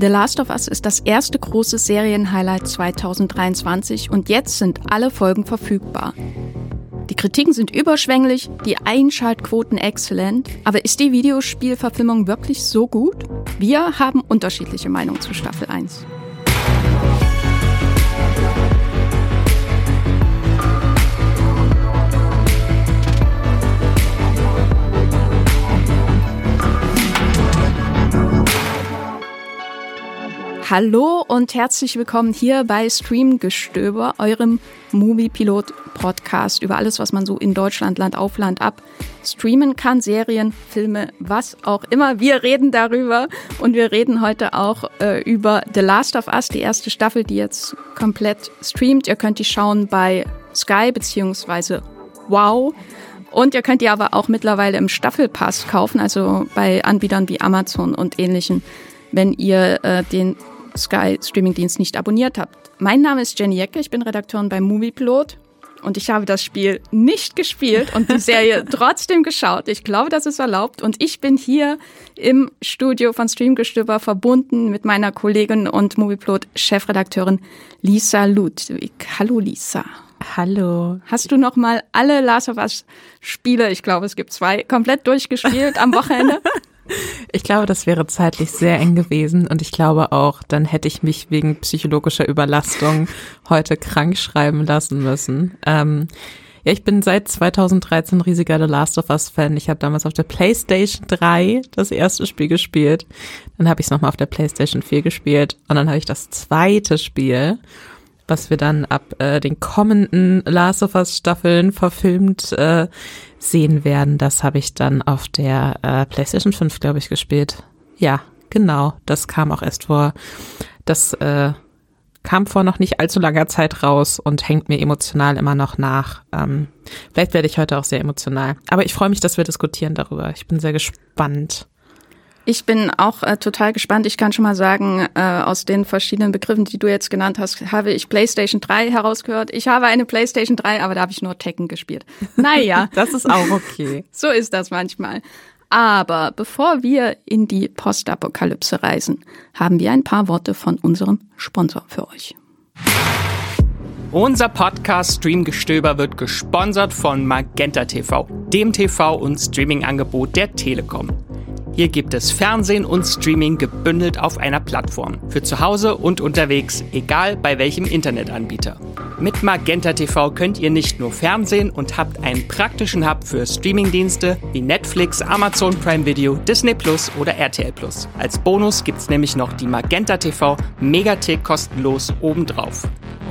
The Last of Us ist das erste große Serienhighlight 2023 und jetzt sind alle Folgen verfügbar. Die Kritiken sind überschwänglich, die Einschaltquoten exzellent, aber ist die Videospielverfilmung wirklich so gut? Wir haben unterschiedliche Meinungen zu Staffel 1. Hallo und herzlich willkommen hier bei Streamgestöber, eurem Movie-Pilot-Podcast über alles, was man so in Deutschland, Land auf Land ab streamen kann, Serien, Filme, was auch immer. Wir reden darüber und wir reden heute auch äh, über The Last of Us, die erste Staffel, die jetzt komplett streamt. Ihr könnt die schauen bei Sky beziehungsweise Wow. Und ihr könnt die aber auch mittlerweile im Staffelpass kaufen, also bei Anbietern wie Amazon und ähnlichen wenn ihr äh, den Sky Streamingdienst nicht abonniert habt. Mein Name ist Jenny Jecke, ich bin Redakteurin bei Moviepilot und ich habe das Spiel nicht gespielt und die Serie trotzdem geschaut. Ich glaube, das ist erlaubt und ich bin hier im Studio von Streamgestöber verbunden mit meiner Kollegin und Moviepilot Chefredakteurin Lisa Ludwig. Hallo Lisa. Hallo. Hast du noch mal alle Last of Us Spiele, ich glaube, es gibt zwei, komplett durchgespielt am Wochenende? Ich glaube, das wäre zeitlich sehr eng gewesen und ich glaube auch, dann hätte ich mich wegen psychologischer Überlastung heute krank schreiben lassen müssen. Ähm, ja, ich bin seit 2013 riesiger The Last of Us Fan. Ich habe damals auf der PlayStation 3 das erste Spiel gespielt. Dann habe ich es nochmal auf der PlayStation 4 gespielt und dann habe ich das zweite Spiel was wir dann ab äh, den kommenden Last of Us Staffeln verfilmt äh, sehen werden. Das habe ich dann auf der äh, PlayStation 5, glaube ich, gespielt. Ja, genau. Das kam auch erst vor. Das äh, kam vor noch nicht allzu langer Zeit raus und hängt mir emotional immer noch nach. Ähm, vielleicht werde ich heute auch sehr emotional. Aber ich freue mich, dass wir diskutieren darüber. Ich bin sehr gespannt. Ich bin auch äh, total gespannt. Ich kann schon mal sagen, äh, aus den verschiedenen Begriffen, die du jetzt genannt hast, habe ich PlayStation 3 herausgehört. Ich habe eine PlayStation 3, aber da habe ich nur Tekken gespielt. Naja. das ist auch okay. so ist das manchmal. Aber bevor wir in die Postapokalypse reisen, haben wir ein paar Worte von unserem Sponsor für euch. Unser Podcast Streamgestöber wird gesponsert von Magenta TV, dem TV- und Streaming-Angebot der Telekom. Hier gibt es Fernsehen und Streaming gebündelt auf einer Plattform. Für zu Hause und unterwegs, egal bei welchem Internetanbieter. Mit Magenta TV könnt ihr nicht nur Fernsehen und habt einen praktischen Hub für Streamingdienste wie Netflix, Amazon Prime Video, Disney Plus oder RTL Plus. Als Bonus gibt's nämlich noch die Magenta TV Megathek kostenlos obendrauf.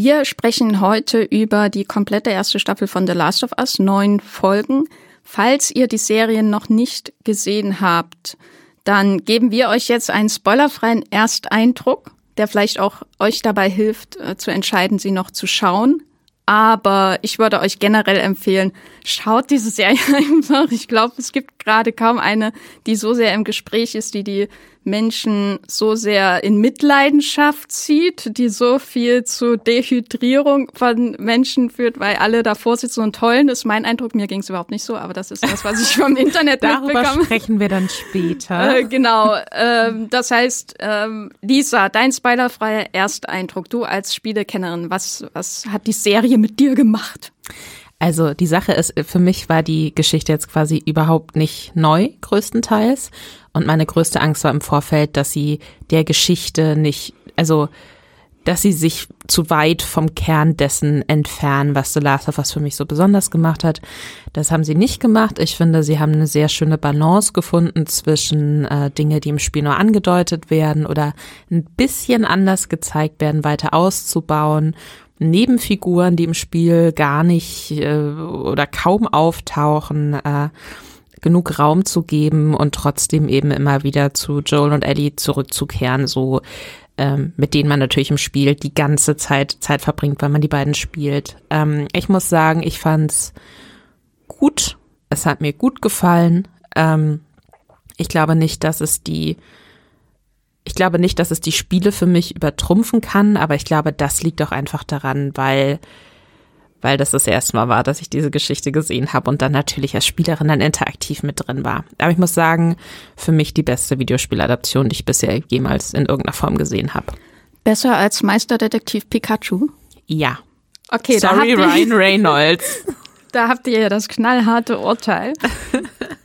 Wir sprechen heute über die komplette erste Staffel von The Last of Us, neun Folgen. Falls ihr die Serien noch nicht gesehen habt, dann geben wir euch jetzt einen spoilerfreien Ersteindruck, der vielleicht auch euch dabei hilft, äh, zu entscheiden, sie noch zu schauen. Aber ich würde euch generell empfehlen, schaut diese Serie einfach. Ich glaube, es gibt gerade kaum eine, die so sehr im Gespräch ist, die die Menschen so sehr in Mitleidenschaft zieht, die so viel zu Dehydrierung von Menschen führt, weil alle davor sitzen und heulen, ist mein Eindruck. Mir ging es überhaupt nicht so, aber das ist das, was ich vom Internet Darüber mitbekomme. sprechen wir dann später. Äh, genau. Ähm, das heißt, ähm, Lisa, dein spoilerfreier Ersteindruck, du als Spielekennerin, was, was hat die Serie mit dir gemacht? Also die Sache ist, für mich war die Geschichte jetzt quasi überhaupt nicht neu, größtenteils. Und meine größte Angst war im Vorfeld, dass sie der Geschichte nicht, also dass sie sich zu weit vom Kern dessen entfernen, was The Last of Us für mich so besonders gemacht hat. Das haben sie nicht gemacht. Ich finde, sie haben eine sehr schöne Balance gefunden zwischen äh, Dinge, die im Spiel nur angedeutet werden oder ein bisschen anders gezeigt werden, weiter auszubauen Nebenfiguren, die im Spiel gar nicht äh, oder kaum auftauchen, äh, genug Raum zu geben und trotzdem eben immer wieder zu Joel und Ellie zurückzukehren. So ähm, mit denen man natürlich im Spiel die ganze Zeit Zeit verbringt, weil man die beiden spielt. Ähm, ich muss sagen, ich fand's gut. Es hat mir gut gefallen. Ähm, ich glaube nicht, dass es die ich glaube nicht, dass es die Spiele für mich übertrumpfen kann, aber ich glaube, das liegt auch einfach daran, weil weil das das erste Mal war, dass ich diese Geschichte gesehen habe und dann natürlich als Spielerin dann interaktiv mit drin war. Aber ich muss sagen, für mich die beste Videospieladaption, die ich bisher jemals in irgendeiner Form gesehen habe. Besser als Meisterdetektiv Pikachu? Ja. Okay, Sorry, da Ryan Reynolds. da habt ihr ja das knallharte Urteil.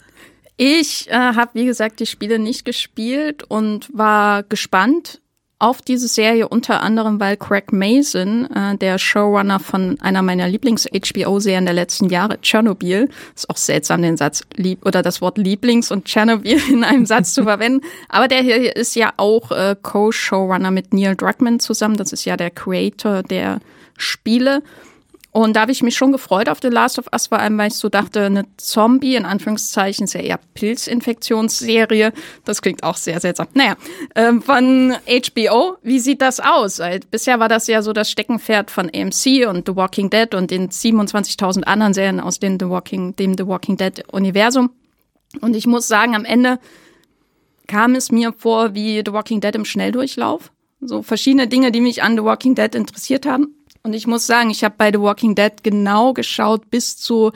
Ich äh, habe, wie gesagt, die Spiele nicht gespielt und war gespannt auf diese Serie, unter anderem, weil Craig Mason, äh, der Showrunner von einer meiner Lieblings-HBO-Serien der letzten Jahre, Chernobyl, ist auch seltsam, den Satz lieb oder das Wort Lieblings und Chernobyl in einem Satz zu verwenden. Aber der hier ist ja auch äh, Co-Showrunner mit Neil Druckmann zusammen. Das ist ja der Creator der Spiele. Und da habe ich mich schon gefreut auf The Last of Us, vor allem, weil ich so dachte, eine Zombie, in Anführungszeichen, ist ja eher Pilzinfektionsserie. Das klingt auch sehr seltsam. Naja, ähm, von HBO, wie sieht das aus? Bisher war das ja so das Steckenpferd von AMC und The Walking Dead und den 27.000 anderen Serien aus dem The Walking, dem The Walking Dead Universum. Und ich muss sagen, am Ende kam es mir vor wie The Walking Dead im Schnelldurchlauf. So verschiedene Dinge, die mich an The Walking Dead interessiert haben und ich muss sagen, ich habe bei The Walking Dead genau geschaut bis zu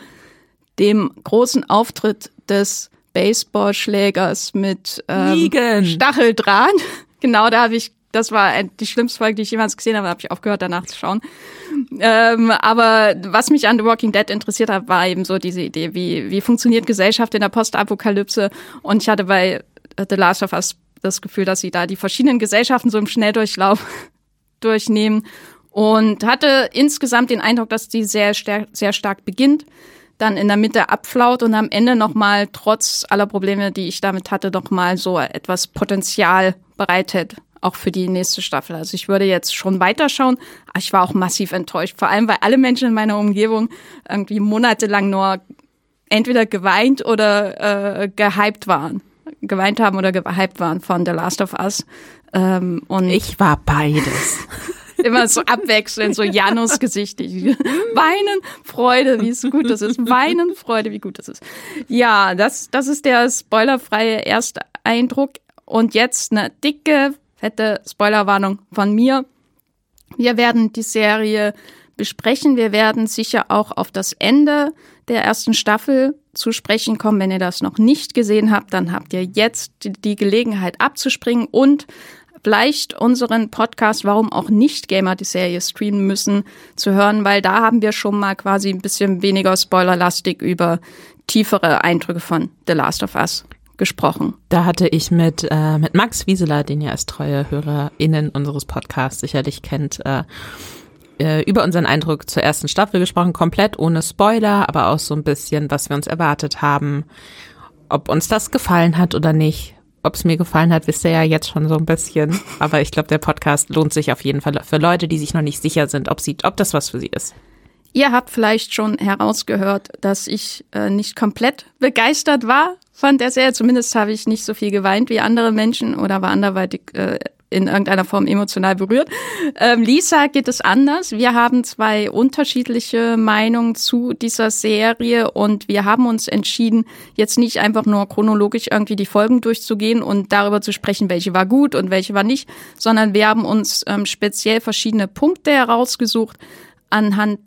dem großen Auftritt des Baseballschlägers mit ähm, Stacheldraht. Genau, da habe ich, das war die schlimmste Folge, die ich jemals gesehen habe, habe ich aufgehört, danach zu schauen. Ähm, aber was mich an The Walking Dead interessiert hat, war eben so diese Idee, wie, wie funktioniert Gesellschaft in der Postapokalypse. Und ich hatte bei The Last of Us das Gefühl, dass sie da die verschiedenen Gesellschaften so im Schnelldurchlauf durchnehmen und hatte insgesamt den Eindruck, dass die sehr, sehr stark beginnt, dann in der Mitte abflaut und am Ende nochmal, trotz aller Probleme, die ich damit hatte, nochmal so etwas Potenzial bereitet, auch für die nächste Staffel. Also ich würde jetzt schon weiterschauen, aber ich war auch massiv enttäuscht, vor allem weil alle Menschen in meiner Umgebung irgendwie monatelang nur entweder geweint oder äh, gehypt waren. Geweint haben oder gehypt waren von The Last of Us. Ähm, und ich war beides. Immer so abwechselnd, so Janus gesichtig. Weinen, Freude, wie es gut das ist. Weinen, Freude, wie gut das ist. Ja, das, das ist der spoilerfreie Ersteindruck. Und jetzt eine dicke, fette Spoilerwarnung von mir. Wir werden die Serie besprechen. Wir werden sicher auch auf das Ende der ersten Staffel zu sprechen kommen. Wenn ihr das noch nicht gesehen habt, dann habt ihr jetzt die Gelegenheit abzuspringen und vielleicht unseren Podcast, warum auch nicht Gamer die Serie streamen müssen, zu hören, weil da haben wir schon mal quasi ein bisschen weniger spoilerlastig über tiefere Eindrücke von The Last of Us gesprochen. Da hatte ich mit, äh, mit Max Wieseler, den ihr als treue HörerInnen unseres Podcasts sicherlich kennt, äh, äh, über unseren Eindruck zur ersten Staffel gesprochen, komplett ohne Spoiler, aber auch so ein bisschen, was wir uns erwartet haben, ob uns das gefallen hat oder nicht. Ob es mir gefallen hat, wisst ihr ja jetzt schon so ein bisschen. Aber ich glaube, der Podcast lohnt sich auf jeden Fall für Leute, die sich noch nicht sicher sind, ob, sie, ob das was für sie ist. Ihr habt vielleicht schon herausgehört, dass ich äh, nicht komplett begeistert war von der Serie. Zumindest habe ich nicht so viel geweint wie andere Menschen oder war anderweitig äh, in irgendeiner Form emotional berührt. Ähm, Lisa geht es anders. Wir haben zwei unterschiedliche Meinungen zu dieser Serie und wir haben uns entschieden, jetzt nicht einfach nur chronologisch irgendwie die Folgen durchzugehen und darüber zu sprechen, welche war gut und welche war nicht, sondern wir haben uns ähm, speziell verschiedene Punkte herausgesucht, anhand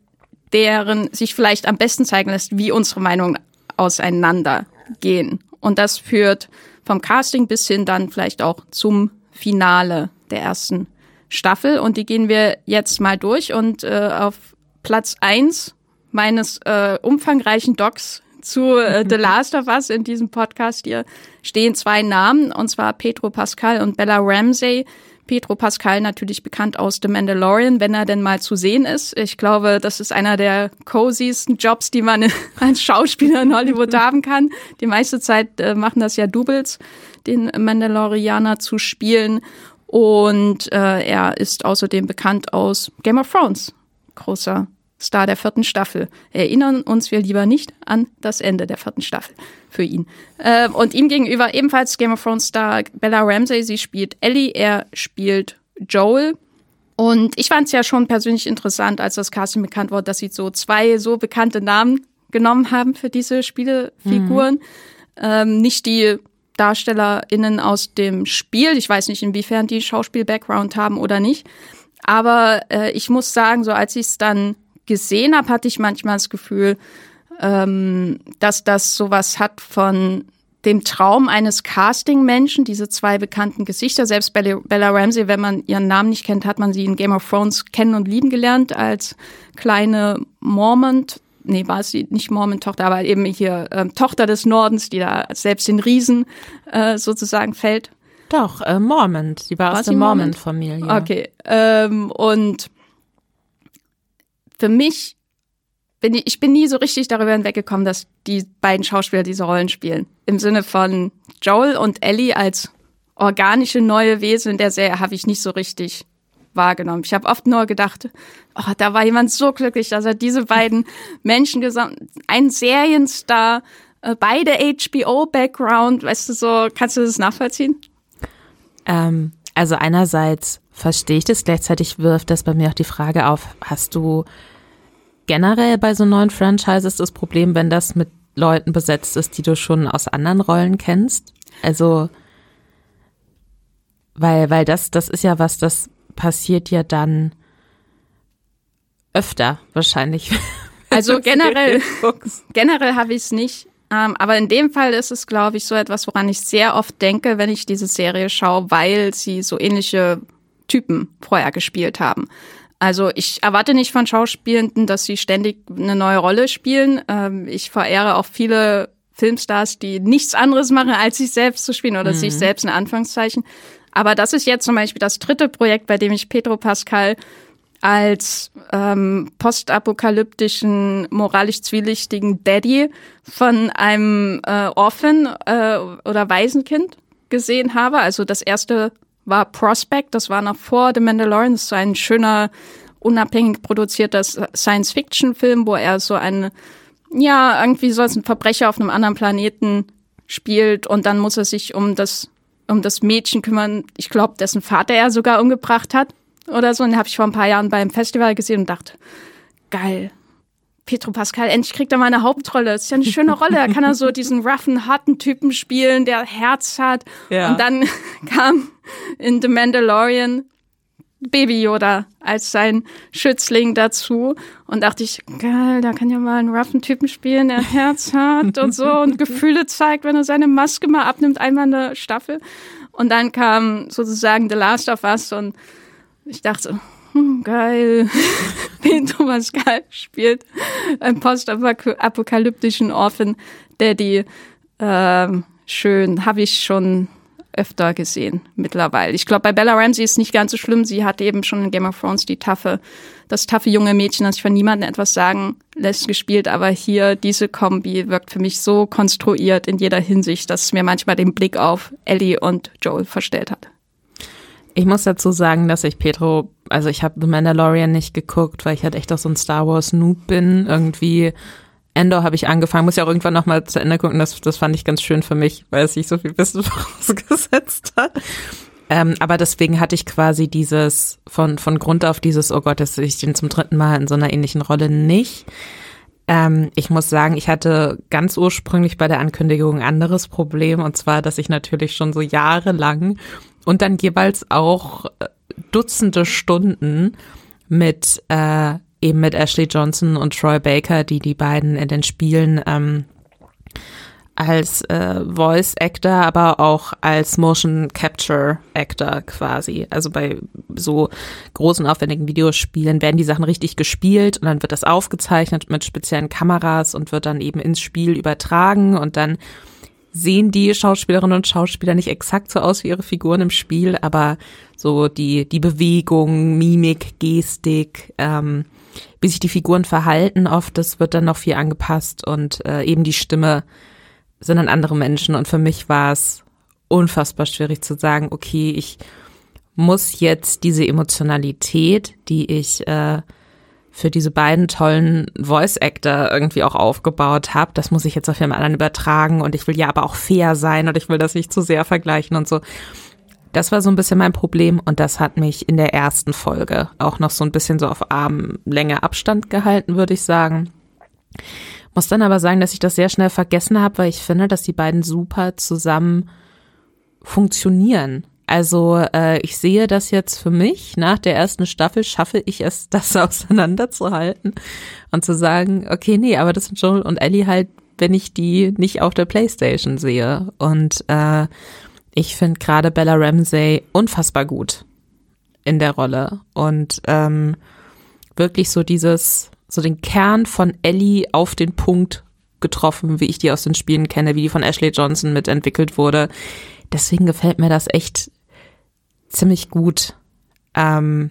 deren sich vielleicht am besten zeigen lässt, wie unsere Meinungen auseinandergehen. Und das führt vom Casting bis hin dann vielleicht auch zum Finale der ersten Staffel. Und die gehen wir jetzt mal durch. Und äh, auf Platz eins meines äh, umfangreichen Docs zu äh, The Last of Us in diesem Podcast hier stehen zwei Namen, und zwar Pedro Pascal und Bella Ramsey. Pedro Pascal natürlich bekannt aus The Mandalorian, wenn er denn mal zu sehen ist. Ich glaube, das ist einer der cosiesten Jobs, die man als Schauspieler in Hollywood haben kann. Die meiste Zeit äh, machen das ja Doubles den Mandalorianer zu spielen. Und äh, er ist außerdem bekannt aus Game of Thrones. Großer Star der vierten Staffel. Erinnern uns wir lieber nicht an das Ende der vierten Staffel für ihn. Äh, und ihm gegenüber ebenfalls Game of Thrones Star Bella Ramsey. Sie spielt Ellie, er spielt Joel. Und ich fand es ja schon persönlich interessant, als das Casting bekannt wurde, dass sie so zwei so bekannte Namen genommen haben für diese Spielefiguren. Mhm. Ähm, nicht die DarstellerInnen aus dem Spiel. Ich weiß nicht, inwiefern die Schauspiel-Background haben oder nicht. Aber äh, ich muss sagen, so als ich es dann gesehen habe, hatte ich manchmal das Gefühl, ähm, dass das sowas hat von dem Traum eines Casting-Menschen, diese zwei bekannten Gesichter. Selbst Bella Ramsey, wenn man ihren Namen nicht kennt, hat man sie in Game of Thrones kennen und lieben gelernt als kleine Mormon. Nee, war sie nicht Mormon-Tochter, aber eben hier äh, Tochter des Nordens, die da selbst den Riesen äh, sozusagen fällt. Doch, äh, Mormon. Sie war, war aus der Mormon-Familie. Okay. Ähm, und für mich bin ich, ich bin nie so richtig darüber hinweggekommen, dass die beiden Schauspieler diese Rollen spielen. Im Sinne von Joel und Ellie als organische neue Wesen in der Serie habe ich nicht so richtig wahrgenommen. Ich habe oft nur gedacht, oh, da war jemand so glücklich, dass er diese beiden Menschen gesamt, ein Serienstar, äh, beide HBO-Background, weißt du so, kannst du das nachvollziehen? Ähm, also einerseits verstehe ich das, gleichzeitig wirft das bei mir auch die Frage auf, hast du generell bei so neuen Franchises das Problem, wenn das mit Leuten besetzt ist, die du schon aus anderen Rollen kennst? Also, weil, weil das, das ist ja was, das passiert ja dann öfter wahrscheinlich. Also generell, generell habe ich es nicht. Ähm, aber in dem Fall ist es, glaube ich, so etwas, woran ich sehr oft denke, wenn ich diese Serie schaue, weil sie so ähnliche Typen vorher gespielt haben. Also ich erwarte nicht von Schauspielenden, dass sie ständig eine neue Rolle spielen. Ähm, ich verehre auch viele Filmstars, die nichts anderes machen, als sich selbst zu spielen oder mhm. sich selbst in Anführungszeichen. Aber das ist jetzt zum Beispiel das dritte Projekt, bei dem ich Pedro Pascal als ähm, postapokalyptischen, moralisch zwielichtigen Daddy von einem äh, Orphan äh, oder Waisenkind gesehen habe. Also das erste war Prospect, das war noch vor The Mandalorian, so ein schöner, unabhängig produzierter Science-Fiction-Film, wo er so ein, ja, irgendwie so als ein Verbrecher auf einem anderen Planeten spielt und dann muss er sich um das, um das Mädchen kümmern, ich glaube, dessen Vater er sogar umgebracht hat oder so. Und den habe ich vor ein paar Jahren beim Festival gesehen und dachte, geil, Petro Pascal, endlich kriegt er mal eine Hauptrolle. Das ist ja eine schöne Rolle. Da kann er so diesen roughen, harten Typen spielen, der Herz hat. Ja. Und dann kam in The Mandalorian Baby Yoda als sein Schützling dazu und dachte ich, geil, da kann ja mal einen roughen Typen spielen, der Herz hat und so und Gefühle zeigt, wenn er seine Maske mal abnimmt, einmal in der Staffel. Und dann kam sozusagen The Last of Us und ich dachte, hm, geil, Pedro Pascal spielt einen postapokalyptischen Orphan Daddy. Ähm, schön, habe ich schon öfter gesehen mittlerweile. Ich glaube, bei Bella Ramsey ist es nicht ganz so schlimm. Sie hat eben schon in Game of Thrones die taffe, das taffe junge Mädchen, das sich von niemandem etwas sagen lässt, gespielt. Aber hier, diese Kombi wirkt für mich so konstruiert in jeder Hinsicht, dass es mir manchmal den Blick auf Ellie und Joel verstellt hat. Ich muss dazu sagen, dass ich Pedro, also ich habe The Mandalorian nicht geguckt, weil ich halt echt auch so ein Star Wars Noob bin. Irgendwie Endor habe ich angefangen, muss ja auch irgendwann nochmal zu Ende gucken. Das, das fand ich ganz schön für mich, weil es sich so viel Wissen vorausgesetzt hat. Ähm, aber deswegen hatte ich quasi dieses von, von Grund auf dieses, oh Gott, dass ich den zum dritten Mal in so einer ähnlichen Rolle nicht. Ähm, ich muss sagen, ich hatte ganz ursprünglich bei der Ankündigung ein anderes Problem und zwar, dass ich natürlich schon so jahrelang und dann jeweils auch äh, Dutzende Stunden mit äh, eben mit Ashley Johnson und Troy Baker, die die beiden in den Spielen ähm, als äh, Voice Actor, aber auch als Motion Capture Actor quasi. Also bei so großen, aufwendigen Videospielen werden die Sachen richtig gespielt und dann wird das aufgezeichnet mit speziellen Kameras und wird dann eben ins Spiel übertragen und dann sehen die Schauspielerinnen und Schauspieler nicht exakt so aus wie ihre Figuren im Spiel, aber so die, die Bewegung, Mimik, Gestik, ähm, wie sich die Figuren verhalten, oft, das wird dann noch viel angepasst und äh, eben die Stimme sind dann andere Menschen. Und für mich war es unfassbar schwierig zu sagen, okay, ich muss jetzt diese Emotionalität, die ich äh, für diese beiden tollen Voice Actor irgendwie auch aufgebaut habe. Das muss ich jetzt auf jemand anderen übertragen und ich will ja aber auch fair sein und ich will das nicht zu sehr vergleichen und so. Das war so ein bisschen mein Problem und das hat mich in der ersten Folge auch noch so ein bisschen so auf Armlänge Abstand gehalten, würde ich sagen. Muss dann aber sagen, dass ich das sehr schnell vergessen habe, weil ich finde, dass die beiden super zusammen funktionieren. Also äh, ich sehe das jetzt für mich. Nach der ersten Staffel schaffe ich es, das auseinanderzuhalten und zu sagen, okay, nee, aber das sind Joel und Ellie halt, wenn ich die nicht auf der Playstation sehe. Und äh, ich finde gerade Bella Ramsey unfassbar gut in der Rolle und ähm, wirklich so dieses, so den Kern von Ellie auf den Punkt getroffen, wie ich die aus den Spielen kenne, wie die von Ashley Johnson mitentwickelt wurde. Deswegen gefällt mir das echt ziemlich gut. Ähm,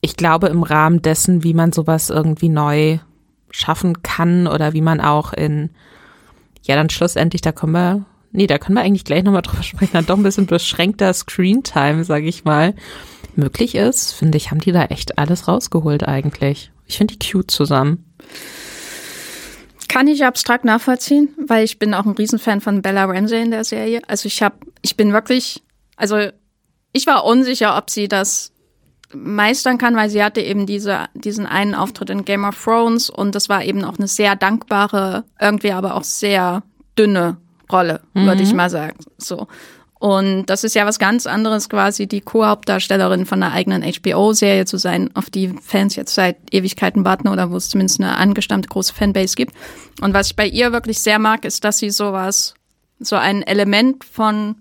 ich glaube, im Rahmen dessen, wie man sowas irgendwie neu schaffen kann oder wie man auch in, ja, dann schlussendlich, da kommen wir nee, da können wir eigentlich gleich nochmal drüber sprechen, dann doch ein bisschen beschränkter Screentime, sage ich mal, möglich ist, finde ich, haben die da echt alles rausgeholt eigentlich. Ich finde die cute zusammen. Kann ich abstrakt nachvollziehen, weil ich bin auch ein Riesenfan von Bella Ramsey in der Serie. Also ich habe, ich bin wirklich, also ich war unsicher, ob sie das meistern kann, weil sie hatte eben diese, diesen einen Auftritt in Game of Thrones und das war eben auch eine sehr dankbare, irgendwie aber auch sehr dünne Rolle, mhm. würde ich mal sagen. So. Und das ist ja was ganz anderes, quasi die Co-Hauptdarstellerin von einer eigenen HBO-Serie zu sein, auf die Fans jetzt seit Ewigkeiten warten oder wo es zumindest eine angestammte große Fanbase gibt. Und was ich bei ihr wirklich sehr mag, ist, dass sie sowas, so ein Element von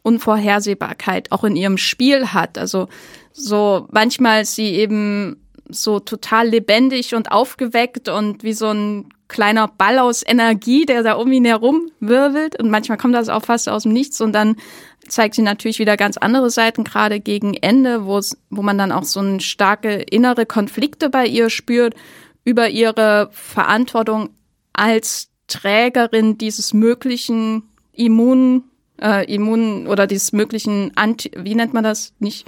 Unvorhersehbarkeit auch in ihrem Spiel hat. Also so manchmal ist sie eben so total lebendig und aufgeweckt und wie so ein kleiner Ball aus Energie, der da um ihn herum wirbelt. Und manchmal kommt das auch fast aus dem Nichts und dann zeigt sie natürlich wieder ganz andere Seiten, gerade gegen Ende, wo man dann auch so eine starke innere Konflikte bei ihr spürt über ihre Verantwortung als Trägerin dieses möglichen Immun äh, Immun oder dieses möglichen Anti, wie nennt man das? Nicht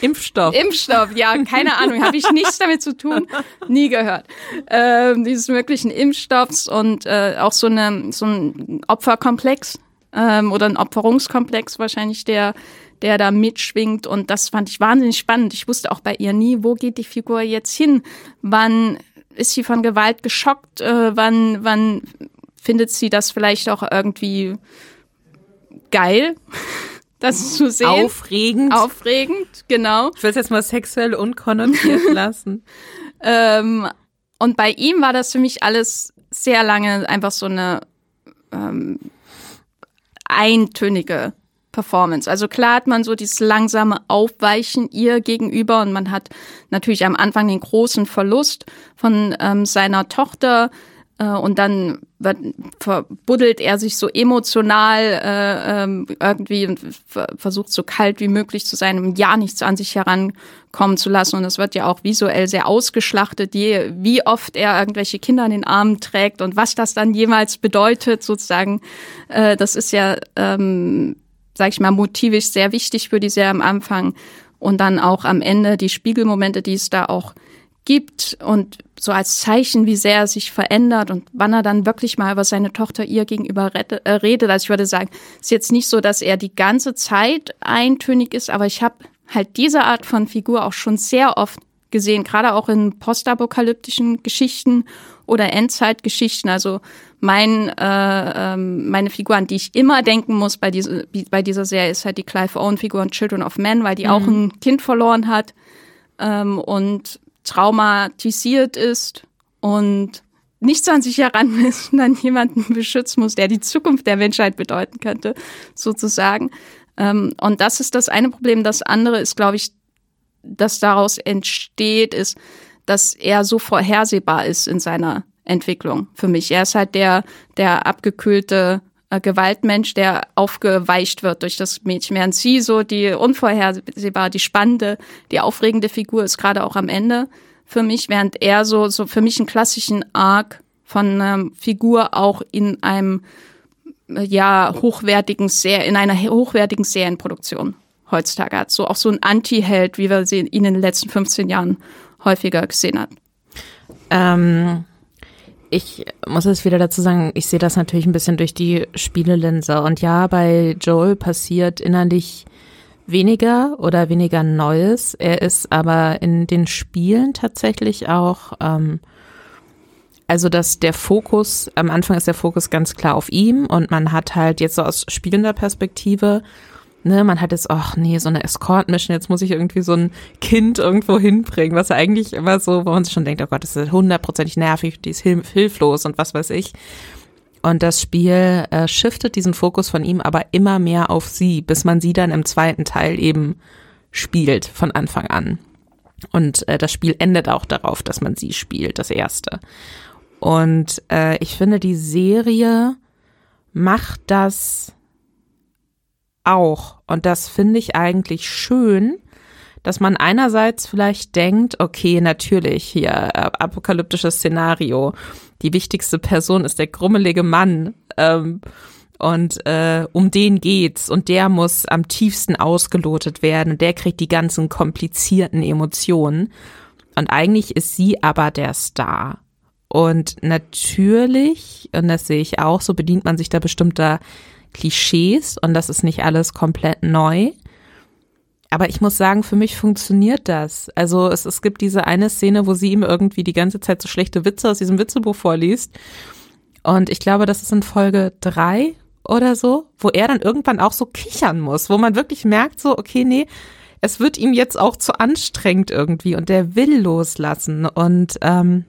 Impfstoff. Impfstoff, ja, keine Ahnung, habe ich nichts damit zu tun, nie gehört. Ähm, dieses möglichen Impfstoffs und äh, auch so eine so ein Opferkomplex ähm, oder ein Opferungskomplex wahrscheinlich der der da mitschwingt und das fand ich wahnsinnig spannend. Ich wusste auch bei ihr nie, wo geht die Figur jetzt hin? Wann ist sie von Gewalt geschockt? Äh, wann wann findet sie das vielleicht auch irgendwie geil, das zu sehen. Aufregend. Aufregend, genau. Ich will es jetzt mal sexuell unkonnotiert lassen. ähm, und bei ihm war das für mich alles sehr lange einfach so eine ähm, eintönige Performance. Also klar hat man so dieses langsame Aufweichen ihr gegenüber und man hat natürlich am Anfang den großen Verlust von ähm, seiner Tochter, und dann verbuddelt er sich so emotional äh, ähm, irgendwie und versucht so kalt wie möglich zu sein, um ja nichts an sich herankommen zu lassen. Und es wird ja auch visuell sehr ausgeschlachtet, je, wie oft er irgendwelche Kinder in den Armen trägt und was das dann jemals bedeutet, sozusagen. Äh, das ist ja, ähm, sag ich mal, motivisch sehr wichtig für die Serie am Anfang. Und dann auch am Ende die Spiegelmomente, die es da auch gibt und so als Zeichen, wie sehr er sich verändert und wann er dann wirklich mal über seine Tochter ihr gegenüber äh, redet. Also ich würde sagen, es ist jetzt nicht so, dass er die ganze Zeit eintönig ist, aber ich habe halt diese Art von Figur auch schon sehr oft gesehen, gerade auch in postapokalyptischen Geschichten oder Endzeitgeschichten. Also mein, äh, ähm, meine Figur, an die ich immer denken muss bei, diese, bei dieser Serie, ist halt die Clive Owen-Figur in Children of Men, weil die mhm. auch ein Kind verloren hat. Ähm, und traumatisiert ist und nichts an sich heranmisst und dann jemanden beschützen muss, der die Zukunft der Menschheit bedeuten könnte, sozusagen. Ähm, und das ist das eine Problem. Das andere ist, glaube ich, das daraus entsteht, ist, dass er so vorhersehbar ist in seiner Entwicklung für mich. Er ist halt der, der abgekühlte äh, Gewaltmensch, der aufgeweicht wird durch das Mädchen. Während sie so die unvorhersehbar, die spannende, die aufregende Figur ist, gerade auch am Ende für mich, während er so, so für mich einen klassischen Arc von einer Figur auch in einem äh, ja hochwertigen Ser in einer hochwertigen Serienproduktion heutzutage hat. So auch so ein Anti-Held, wie wir sie in den letzten 15 Jahren häufiger gesehen haben. Ähm, ich muss es wieder dazu sagen, ich sehe das natürlich ein bisschen durch die Spielelinse. Und ja, bei Joel passiert innerlich weniger oder weniger Neues. Er ist aber in den Spielen tatsächlich auch, ähm, also dass der Fokus, am Anfang ist der Fokus ganz klar auf ihm und man hat halt jetzt so aus spielender Perspektive ne, man hat jetzt, ach nee, so eine Escort-Mission, jetzt muss ich irgendwie so ein Kind irgendwo hinbringen, was eigentlich immer so, wo man sich schon denkt, oh Gott, das ist hundertprozentig nervig, die ist hilflos und was weiß ich. Und das Spiel äh, shiftet diesen Fokus von ihm aber immer mehr auf sie, bis man sie dann im zweiten Teil eben spielt von Anfang an. Und äh, das Spiel endet auch darauf, dass man sie spielt, das erste. Und äh, ich finde, die Serie macht das auch. Und das finde ich eigentlich schön, dass man einerseits vielleicht denkt, okay, natürlich hier äh, apokalyptisches Szenario. Die wichtigste Person ist der grummelige Mann. Ähm, und äh, um den geht's und der muss am tiefsten ausgelotet werden und der kriegt die ganzen komplizierten Emotionen und eigentlich ist sie aber der Star und natürlich und das sehe ich auch so bedient man sich da bestimmter Klischees und das ist nicht alles komplett neu. Aber ich muss sagen, für mich funktioniert das. Also es, es gibt diese eine Szene, wo sie ihm irgendwie die ganze Zeit so schlechte Witze aus diesem Witzebuch vorliest. Und ich glaube, das ist in Folge drei oder so, wo er dann irgendwann auch so kichern muss, wo man wirklich merkt, so, okay, nee, es wird ihm jetzt auch zu anstrengend irgendwie und der will loslassen. Und ähm,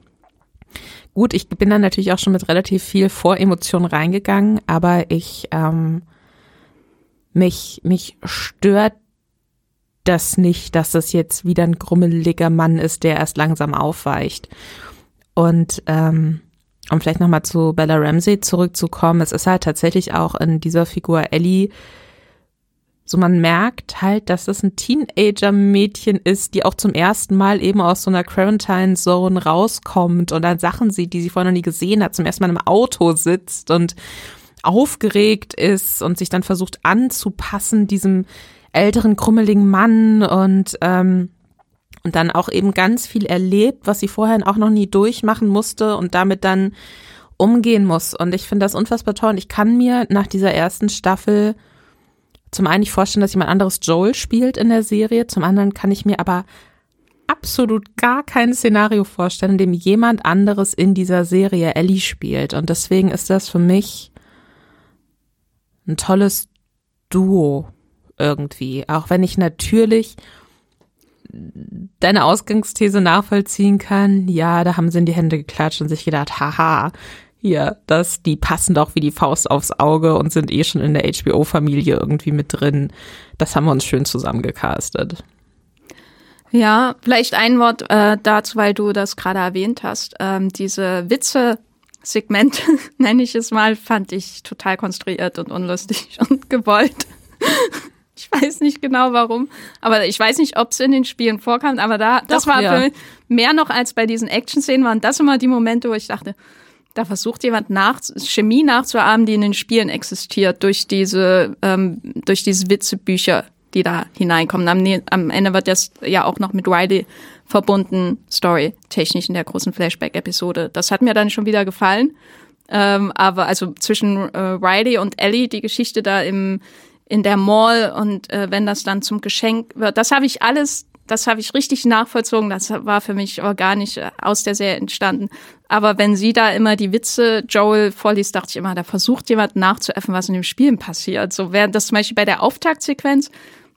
Gut, ich bin dann natürlich auch schon mit relativ viel Voremotion reingegangen, aber ich ähm, mich mich stört das nicht, dass das jetzt wieder ein grummeliger Mann ist, der erst langsam aufweicht. Und ähm, um vielleicht nochmal zu Bella Ramsey zurückzukommen, es ist halt tatsächlich auch in dieser Figur Ellie so man merkt halt, dass das ein Teenager-Mädchen ist, die auch zum ersten Mal eben aus so einer Quarantine-Zone rauskommt und dann Sachen sieht, die sie vorher noch nie gesehen hat, zum ersten Mal im Auto sitzt und aufgeregt ist und sich dann versucht anzupassen diesem älteren, krummeligen Mann und, ähm, und dann auch eben ganz viel erlebt, was sie vorher auch noch nie durchmachen musste und damit dann umgehen muss. Und ich finde das unfassbar toll und ich kann mir nach dieser ersten Staffel zum einen nicht vorstellen, dass jemand anderes Joel spielt in der Serie, zum anderen kann ich mir aber absolut gar kein Szenario vorstellen, in dem jemand anderes in dieser Serie Ellie spielt. Und deswegen ist das für mich ein tolles Duo irgendwie. Auch wenn ich natürlich deine Ausgangsthese nachvollziehen kann, ja, da haben sie in die Hände geklatscht und sich gedacht, haha, hier, das, die passen doch wie die Faust aufs Auge und sind eh schon in der HBO-Familie irgendwie mit drin. Das haben wir uns schön zusammengecastet. Ja, vielleicht ein Wort äh, dazu, weil du das gerade erwähnt hast. Ähm, diese Witze-Segmente, nenne ich es mal, fand ich total konstruiert und unlustig und gewollt. Ich weiß nicht genau warum, aber ich weiß nicht, ob es in den Spielen vorkam, aber da, Doch, das war ja. für mich mehr noch als bei diesen Action-Szenen waren das immer die Momente, wo ich dachte, da versucht jemand nach, Chemie nachzuahmen, die in den Spielen existiert, durch diese, ähm, durch diese Witzebücher, die da hineinkommen. Am, am Ende wird das ja auch noch mit Riley verbunden, story-technisch in der großen Flashback-Episode. Das hat mir dann schon wieder gefallen. Ähm, aber also zwischen äh, Riley und Ellie, die Geschichte da im, in der Mall und äh, wenn das dann zum Geschenk wird, das habe ich alles das habe ich richtig nachvollzogen. Das war für mich organisch äh, aus der Serie entstanden. Aber wenn sie da immer die Witze Joel vorliest, dachte ich immer, da versucht jemand nachzuäffen, was in dem Spielen passiert. So während das zum Beispiel bei der Auftaktsequenz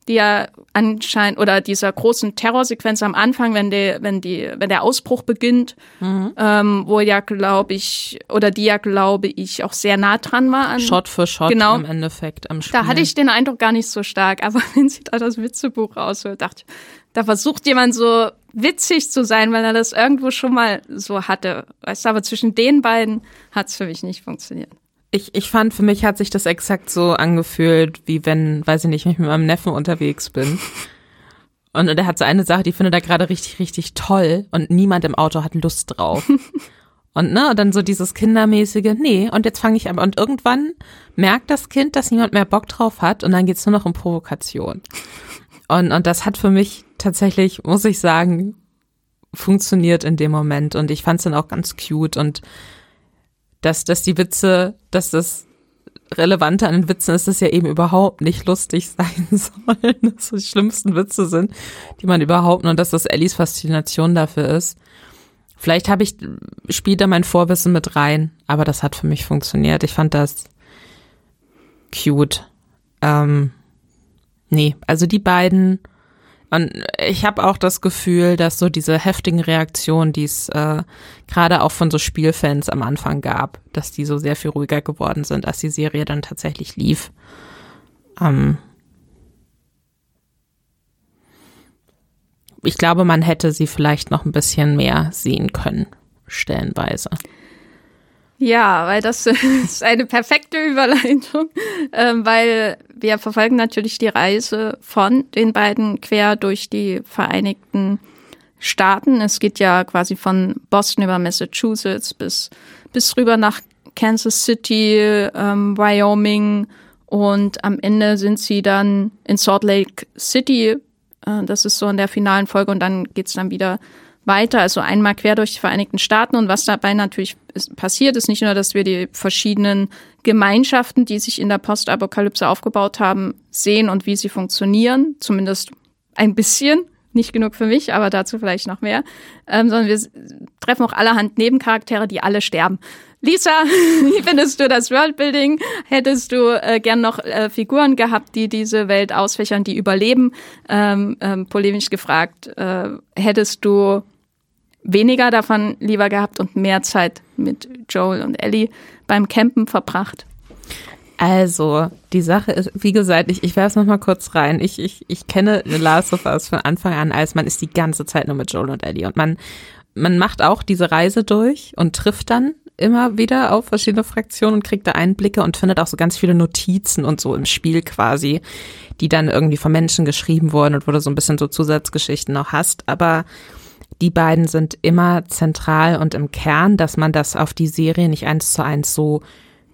die ja anscheinend oder dieser großen Terrorsequenz am Anfang, wenn der, wenn die, wenn der Ausbruch beginnt, mhm. ähm, wo ja glaube ich oder die ja glaube ich auch sehr nah dran war an Shot für Shot genau, im Endeffekt am Spiel. Da hatte ich den Eindruck gar nicht so stark, aber wenn sie da das Witzebuch rausholt, dachte ich, da versucht jemand so witzig zu sein, weil er das irgendwo schon mal so hatte. Weißt du, aber zwischen den beiden hat es für mich nicht funktioniert. Ich, ich fand, für mich hat sich das exakt so angefühlt, wie wenn, weiß ich nicht, wenn ich mit meinem Neffen unterwegs bin. Und, und er hat so eine Sache, die findet er gerade richtig, richtig toll und niemand im Auto hat Lust drauf. Und ne, dann so dieses kindermäßige, nee, und jetzt fange ich an. Und irgendwann merkt das Kind, dass niemand mehr Bock drauf hat und dann geht's nur noch um Provokation. Und, und das hat für mich tatsächlich, muss ich sagen, funktioniert in dem Moment. Und ich fand es dann auch ganz cute. Und dass, dass die Witze, dass das Relevante an den Witzen ist, dass ja eben überhaupt nicht lustig sein sollen, dass das die schlimmsten Witze sind, die man überhaupt, und dass das Ellies Faszination dafür ist. Vielleicht habe ich, spielt da mein Vorwissen mit rein, aber das hat für mich funktioniert. Ich fand das cute. Ähm, nee, also die beiden, und ich habe auch das Gefühl, dass so diese heftigen Reaktionen, die es äh, gerade auch von so Spielfans am Anfang gab, dass die so sehr viel ruhiger geworden sind, als die Serie dann tatsächlich lief. Ähm ich glaube, man hätte sie vielleicht noch ein bisschen mehr sehen können, stellenweise. Ja, weil das ist eine perfekte Überleitung, ähm, weil wir verfolgen natürlich die Reise von den beiden quer durch die Vereinigten Staaten. Es geht ja quasi von Boston über Massachusetts bis, bis rüber nach Kansas City, ähm, Wyoming und am Ende sind sie dann in Salt Lake City. Äh, das ist so in der finalen Folge und dann geht's dann wieder weiter, also einmal quer durch die Vereinigten Staaten. Und was dabei natürlich passiert, ist nicht nur, dass wir die verschiedenen Gemeinschaften, die sich in der Postapokalypse aufgebaut haben, sehen und wie sie funktionieren, zumindest ein bisschen, nicht genug für mich, aber dazu vielleicht noch mehr, ähm, sondern wir treffen auch allerhand Nebencharaktere, die alle sterben. Lisa, wie findest du das Worldbuilding? Hättest du äh, gern noch äh, Figuren gehabt, die diese Welt ausfächern, die überleben? Ähm, ähm, polemisch gefragt, äh, hättest du weniger davon lieber gehabt und mehr Zeit mit Joel und Ellie beim Campen verbracht? Also, die Sache ist, wie gesagt, ich, ich werfe noch mal kurz rein. Ich, ich, ich kenne The Last of Us von Anfang an, als man ist die ganze Zeit nur mit Joel und Ellie. Und man, man macht auch diese Reise durch und trifft dann immer wieder auf verschiedene Fraktionen und kriegt da Einblicke und findet auch so ganz viele Notizen und so im Spiel quasi, die dann irgendwie von Menschen geschrieben wurden und wo du so ein bisschen so Zusatzgeschichten noch hast. Aber die beiden sind immer zentral und im Kern, dass man das auf die Serie nicht eins zu eins so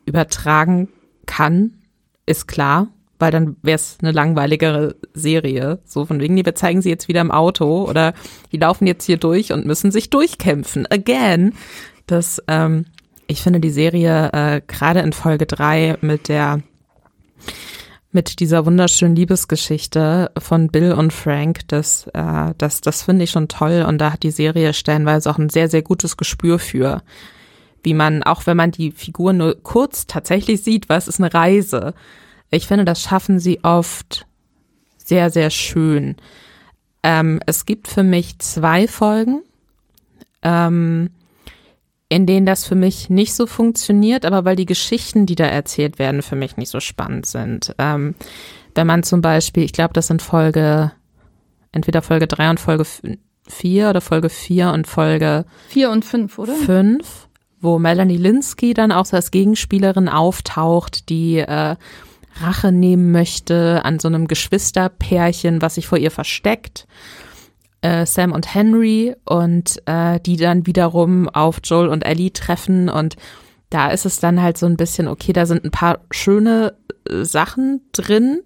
übertragen kann, ist klar, weil dann wäre es eine langweiligere Serie. So von wegen, wir zeigen sie jetzt wieder im Auto oder die laufen jetzt hier durch und müssen sich durchkämpfen. Again. Das, ähm, ich finde die Serie äh, gerade in Folge drei mit der mit dieser wunderschönen Liebesgeschichte von Bill und Frank, das, äh, das, das finde ich schon toll und da hat die Serie stellenweise auch ein sehr, sehr gutes Gespür für, wie man, auch wenn man die Figur nur kurz tatsächlich sieht, was ist eine Reise. Ich finde, das schaffen sie oft sehr, sehr schön. Ähm, es gibt für mich zwei Folgen. Ähm, in denen das für mich nicht so funktioniert, aber weil die Geschichten, die da erzählt werden, für mich nicht so spannend sind. Ähm, wenn man zum Beispiel, ich glaube, das sind Folge, entweder Folge drei und Folge vier oder Folge vier und Folge vier und fünf, oder? Fünf, wo Melanie Linsky dann auch so als Gegenspielerin auftaucht, die äh, Rache nehmen möchte an so einem Geschwisterpärchen, was sich vor ihr versteckt äh, Sam und Henry und äh, die dann wiederum auf Joel und Ellie treffen und da ist es dann halt so ein bisschen, okay, da sind ein paar schöne äh, Sachen drin,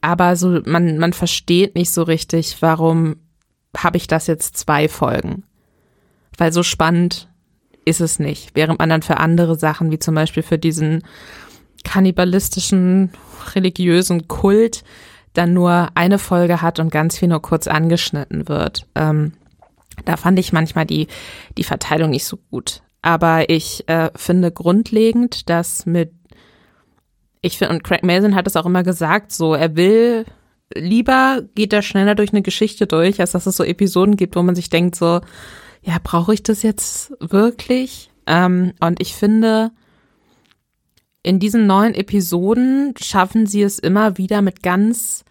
aber so man, man versteht nicht so richtig, warum habe ich das jetzt zwei Folgen. Weil so spannend ist es nicht. Während man dann für andere Sachen, wie zum Beispiel für diesen kannibalistischen religiösen Kult, dann nur eine Folge hat und ganz viel nur kurz angeschnitten wird. Ähm, da fand ich manchmal die, die Verteilung nicht so gut. Aber ich äh, finde grundlegend, dass mit, ich finde, und Craig Mason hat es auch immer gesagt, so, er will, lieber geht er schneller durch eine Geschichte durch, als dass es so Episoden gibt, wo man sich denkt, so, ja, brauche ich das jetzt wirklich? Ähm, und ich finde, in diesen neuen Episoden schaffen sie es immer wieder mit ganz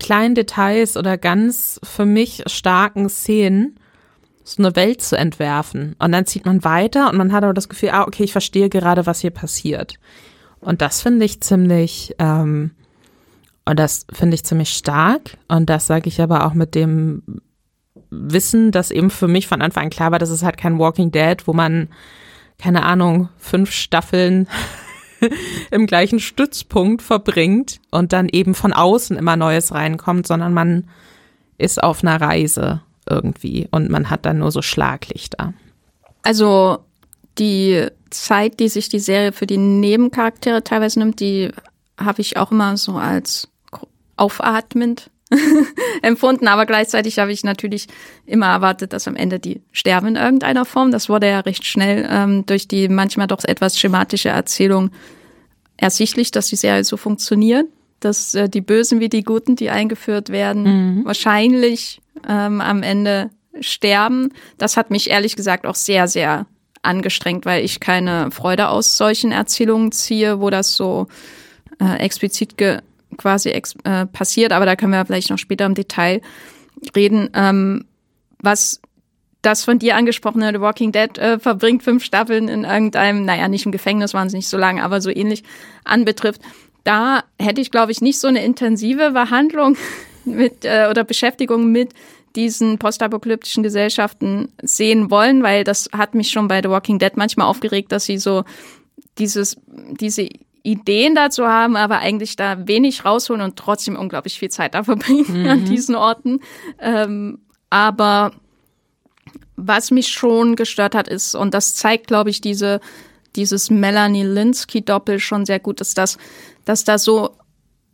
kleinen Details oder ganz für mich starken Szenen so eine Welt zu entwerfen. Und dann zieht man weiter und man hat aber das Gefühl, ah, okay, ich verstehe gerade, was hier passiert. Und das finde ich ziemlich, ähm, und das finde ich ziemlich stark. Und das sage ich aber auch mit dem Wissen, dass eben für mich von Anfang an klar war, dass es halt kein Walking Dead, wo man, keine Ahnung, fünf Staffeln im gleichen Stützpunkt verbringt und dann eben von außen immer Neues reinkommt, sondern man ist auf einer Reise irgendwie und man hat dann nur so Schlaglichter. Also die Zeit, die sich die Serie für die Nebencharaktere teilweise nimmt, die habe ich auch immer so als aufatmend empfunden, aber gleichzeitig habe ich natürlich immer erwartet, dass am Ende die sterben in irgendeiner Form. Das wurde ja recht schnell ähm, durch die manchmal doch etwas schematische Erzählung ersichtlich, dass die Serie so funktioniert, dass äh, die Bösen wie die Guten, die eingeführt werden, mhm. wahrscheinlich ähm, am Ende sterben. Das hat mich ehrlich gesagt auch sehr, sehr angestrengt, weil ich keine Freude aus solchen Erzählungen ziehe, wo das so äh, explizit ge quasi äh, passiert. Aber da können wir vielleicht noch später im Detail reden. Ähm, was das von dir angesprochene The Walking Dead äh, verbringt fünf Staffeln in irgendeinem, naja, nicht im Gefängnis waren sie nicht so lange, aber so ähnlich anbetrifft. Da hätte ich, glaube ich, nicht so eine intensive Behandlung mit äh, oder Beschäftigung mit diesen postapokalyptischen Gesellschaften sehen wollen, weil das hat mich schon bei The Walking Dead manchmal aufgeregt, dass sie so dieses, diese Ideen dazu haben, aber eigentlich da wenig rausholen und trotzdem unglaublich viel Zeit da verbringen mhm. an diesen Orten. Ähm, aber was mich schon gestört hat, ist, und das zeigt, glaube ich, diese, dieses Melanie Linsky-Doppel schon sehr gut, ist, dass, dass da so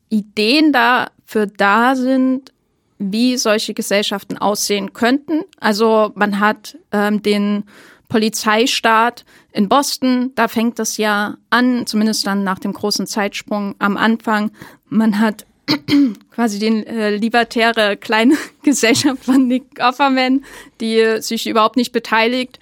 Ideen dafür da sind, wie solche Gesellschaften aussehen könnten. Also man hat ähm, den Polizeistaat in Boston, da fängt das ja an, zumindest dann nach dem großen Zeitsprung am Anfang. Man hat quasi den äh, libertäre kleine Gesellschaft von Nick Offerman, die sich überhaupt nicht beteiligt,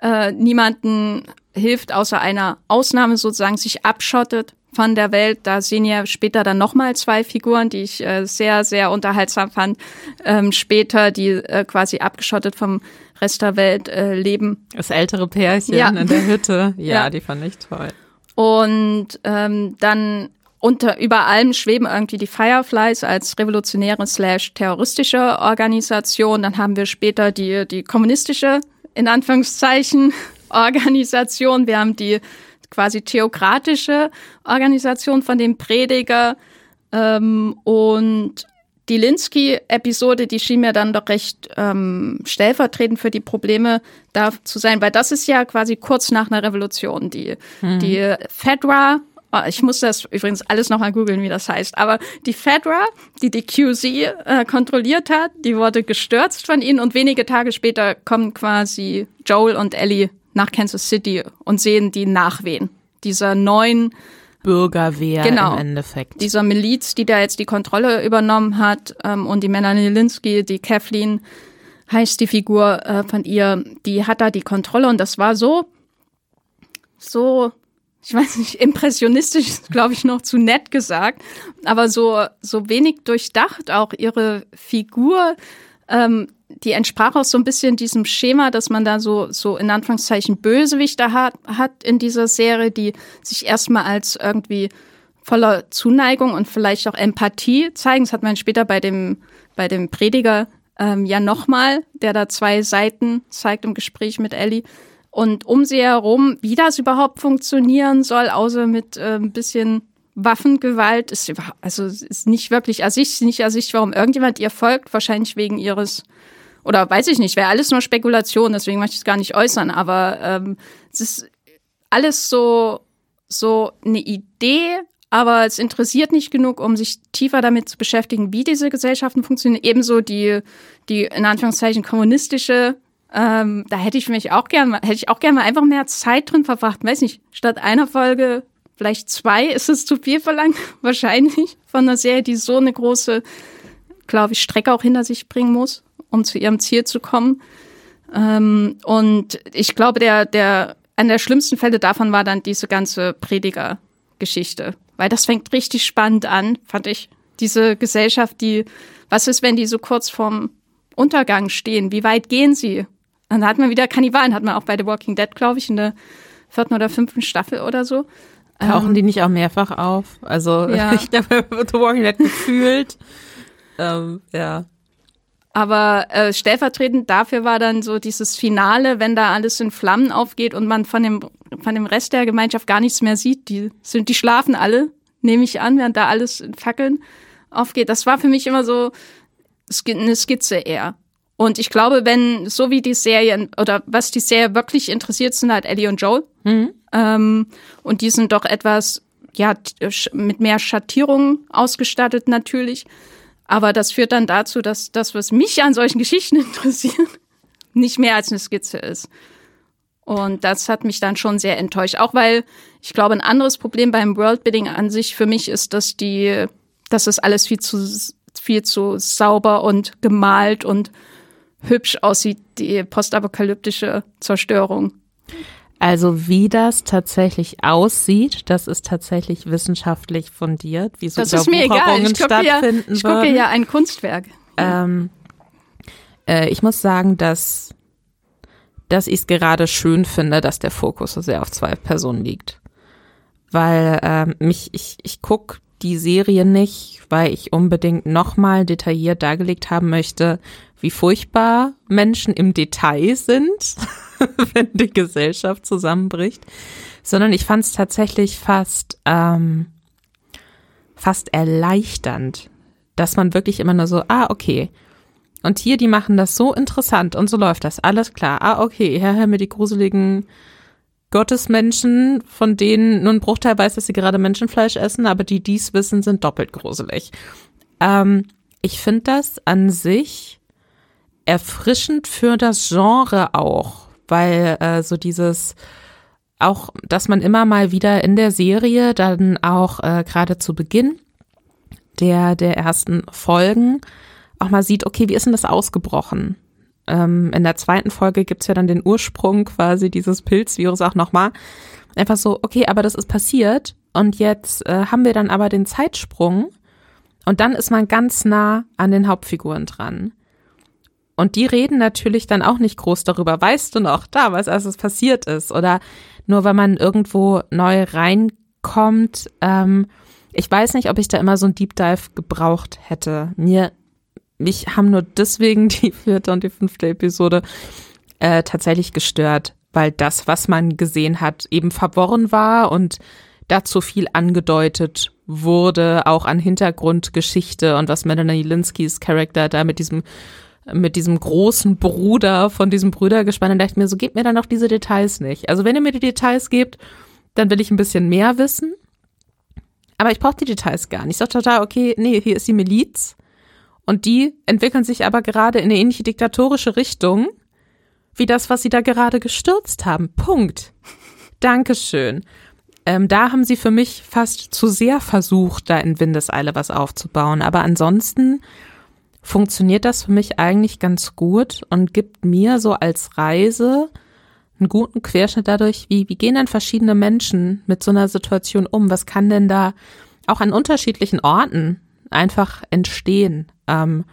äh, niemanden hilft, außer einer Ausnahme sozusagen, sich abschottet von der Welt. Da sehen ja später dann nochmal zwei Figuren, die ich äh, sehr, sehr unterhaltsam fand. Ähm, später, die äh, quasi abgeschottet vom Rest der Welt äh, leben. Das ältere Pärchen ja. in der Hütte. Ja, ja, die fand ich toll. Und ähm, dann unter über allem schweben irgendwie die Fireflies als revolutionäre slash terroristische Organisation. Dann haben wir später die, die kommunistische, in Anführungszeichen, Organisation. Wir haben die quasi theokratische Organisation von dem Prediger. Ähm, und die Linsky-Episode, die schien mir dann doch recht ähm, stellvertretend für die Probleme da zu sein, weil das ist ja quasi kurz nach einer Revolution. Die, mhm. die Fedra, oh, ich muss das übrigens alles nochmal googeln, wie das heißt, aber die Fedra, die die QZ äh, kontrolliert hat, die wurde gestürzt von ihnen und wenige Tage später kommen quasi Joel und Ellie nach Kansas City und sehen die Nachwehen dieser neuen Bürgerwehr genau, im Endeffekt. Dieser Miliz, die da jetzt die Kontrolle übernommen hat ähm, und die Melanie Linsky, die Kathleen heißt die Figur äh, von ihr, die hat da die Kontrolle und das war so, so, ich weiß nicht, impressionistisch, glaube ich, noch zu nett gesagt, aber so, so wenig durchdacht auch ihre Figur. Ähm, die entsprach auch so ein bisschen diesem Schema, dass man da so, so in Anführungszeichen Bösewichter hat, hat in dieser Serie, die sich erstmal als irgendwie voller Zuneigung und vielleicht auch Empathie zeigen. Das hat man später bei dem, bei dem Prediger ähm, ja nochmal, der da zwei Seiten zeigt im Gespräch mit Ellie. Und um sie herum, wie das überhaupt funktionieren soll, außer mit äh, ein bisschen Waffengewalt, ist, also ist nicht wirklich ersichtlich, nicht ersichtlich, warum irgendjemand ihr folgt, wahrscheinlich wegen ihres oder weiß ich nicht, wäre alles nur Spekulation, deswegen möchte ich es gar nicht äußern, aber ähm, es ist alles so, so eine Idee, aber es interessiert nicht genug, um sich tiefer damit zu beschäftigen, wie diese Gesellschaften funktionieren. Ebenso die, die in Anführungszeichen kommunistische, ähm, da hätte ich mich auch gerne, hätte ich auch gerne mal einfach mehr Zeit drin verbracht. Weiß nicht, statt einer Folge vielleicht zwei, ist es zu viel verlangt, wahrscheinlich von einer Serie, die so eine große, glaube ich, Strecke auch hinter sich bringen muss um zu ihrem Ziel zu kommen. Ähm, und ich glaube, der, der, einer der schlimmsten Fälle davon war dann diese ganze Prediger-Geschichte. Weil das fängt richtig spannend an, fand ich. Diese Gesellschaft, die, was ist, wenn die so kurz vorm Untergang stehen? Wie weit gehen sie? Und dann hat man wieder Kannibalen, hat man auch bei The Walking Dead, glaube ich, in der vierten oder fünften Staffel oder so. Tauchen ähm, die nicht auch mehrfach auf? Also ja. ich glaube, The Walking Dead gefühlt. ähm, ja. Aber äh, stellvertretend dafür war dann so dieses Finale, wenn da alles in Flammen aufgeht und man von dem, von dem Rest der Gemeinschaft gar nichts mehr sieht. Die, sind, die schlafen alle, nehme ich an, während da alles in Fackeln aufgeht. Das war für mich immer so eine Skizze eher. Und ich glaube, wenn, so wie die Serien, oder was die Serie wirklich interessiert, sind halt Ellie und Joel. Mhm. Ähm, und die sind doch etwas, ja, mit mehr Schattierungen ausgestattet natürlich. Aber das führt dann dazu, dass das, was mich an solchen Geschichten interessiert, nicht mehr als eine Skizze ist. Und das hat mich dann schon sehr enttäuscht. Auch weil ich glaube, ein anderes Problem beim Worldbuilding an sich für mich ist, dass die, dass das alles viel zu, viel zu sauber und gemalt und hübsch aussieht, die postapokalyptische Zerstörung. Also wie das tatsächlich aussieht, das ist tatsächlich wissenschaftlich fundiert, wie so das ist mir egal. Ich gucke ja, ich gucke ja ein Kunstwerk. Ähm, äh, ich muss sagen, dass, dass ich es gerade schön finde, dass der Fokus so sehr auf zwei Personen liegt. Weil ähm, mich, ich, ich gucke die Serie nicht, weil ich unbedingt nochmal detailliert dargelegt haben möchte, wie furchtbar Menschen im Detail sind, wenn die Gesellschaft zusammenbricht, sondern ich fand es tatsächlich fast, ähm, fast erleichternd, dass man wirklich immer nur so, ah, okay. Und hier, die machen das so interessant und so läuft das, alles klar. Ah, okay, her, her mir die gruseligen Gottesmenschen, von denen nur ein Bruchteil weiß, dass sie gerade Menschenfleisch essen, aber die dies wissen, sind doppelt gruselig. Ähm, ich finde das an sich erfrischend für das Genre auch, weil äh, so dieses auch, dass man immer mal wieder in der Serie dann auch äh, gerade zu Beginn der der ersten Folgen auch mal sieht, okay, wie ist denn das ausgebrochen? Ähm, in der zweiten Folge gibt's ja dann den Ursprung quasi dieses Pilzvirus auch nochmal. Einfach so, okay, aber das ist passiert und jetzt äh, haben wir dann aber den Zeitsprung und dann ist man ganz nah an den Hauptfiguren dran. Und die reden natürlich dann auch nicht groß darüber. Weißt du noch damals, als es passiert ist? Oder nur weil man irgendwo neu reinkommt. Ähm, ich weiß nicht, ob ich da immer so ein Deep Dive gebraucht hätte. Mir, mich haben nur deswegen die vierte und die fünfte Episode äh, tatsächlich gestört, weil das, was man gesehen hat, eben verworren war und dazu viel angedeutet wurde, auch an Hintergrundgeschichte und was Melanie Linskys Charakter da mit diesem mit diesem großen Bruder von diesem Brüdergespann und dachte mir, so gebt mir dann noch diese Details nicht. Also wenn ihr mir die Details gebt, dann will ich ein bisschen mehr wissen. Aber ich brauche die Details gar nicht. Ich sag total, okay, nee, hier ist die Miliz. Und die entwickeln sich aber gerade in eine ähnliche diktatorische Richtung, wie das, was sie da gerade gestürzt haben. Punkt. Dankeschön. Ähm, da haben sie für mich fast zu sehr versucht, da in Windeseile was aufzubauen. Aber ansonsten funktioniert das für mich eigentlich ganz gut und gibt mir so als Reise einen guten Querschnitt dadurch, wie, wie gehen denn verschiedene Menschen mit so einer Situation um? Was kann denn da auch an unterschiedlichen Orten einfach entstehen? Ähm,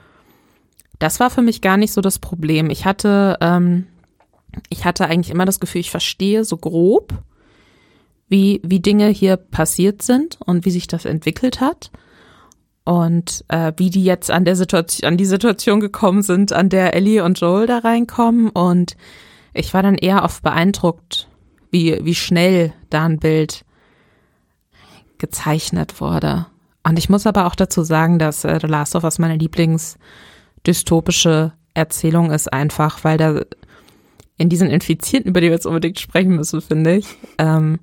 das war für mich gar nicht so das Problem. Ich hatte, ähm, ich hatte eigentlich immer das Gefühl, ich verstehe so grob, wie, wie Dinge hier passiert sind und wie sich das entwickelt hat und äh, wie die jetzt an der Situation, an die Situation gekommen sind, an der Ellie und Joel da reinkommen. Und ich war dann eher oft beeindruckt, wie, wie schnell da ein Bild gezeichnet wurde. Und ich muss aber auch dazu sagen, dass äh, The Last of Us meine Lieblingsdystopische Erzählung ist, einfach, weil da in diesen Infizierten, über die wir jetzt unbedingt sprechen müssen, finde ich, ähm,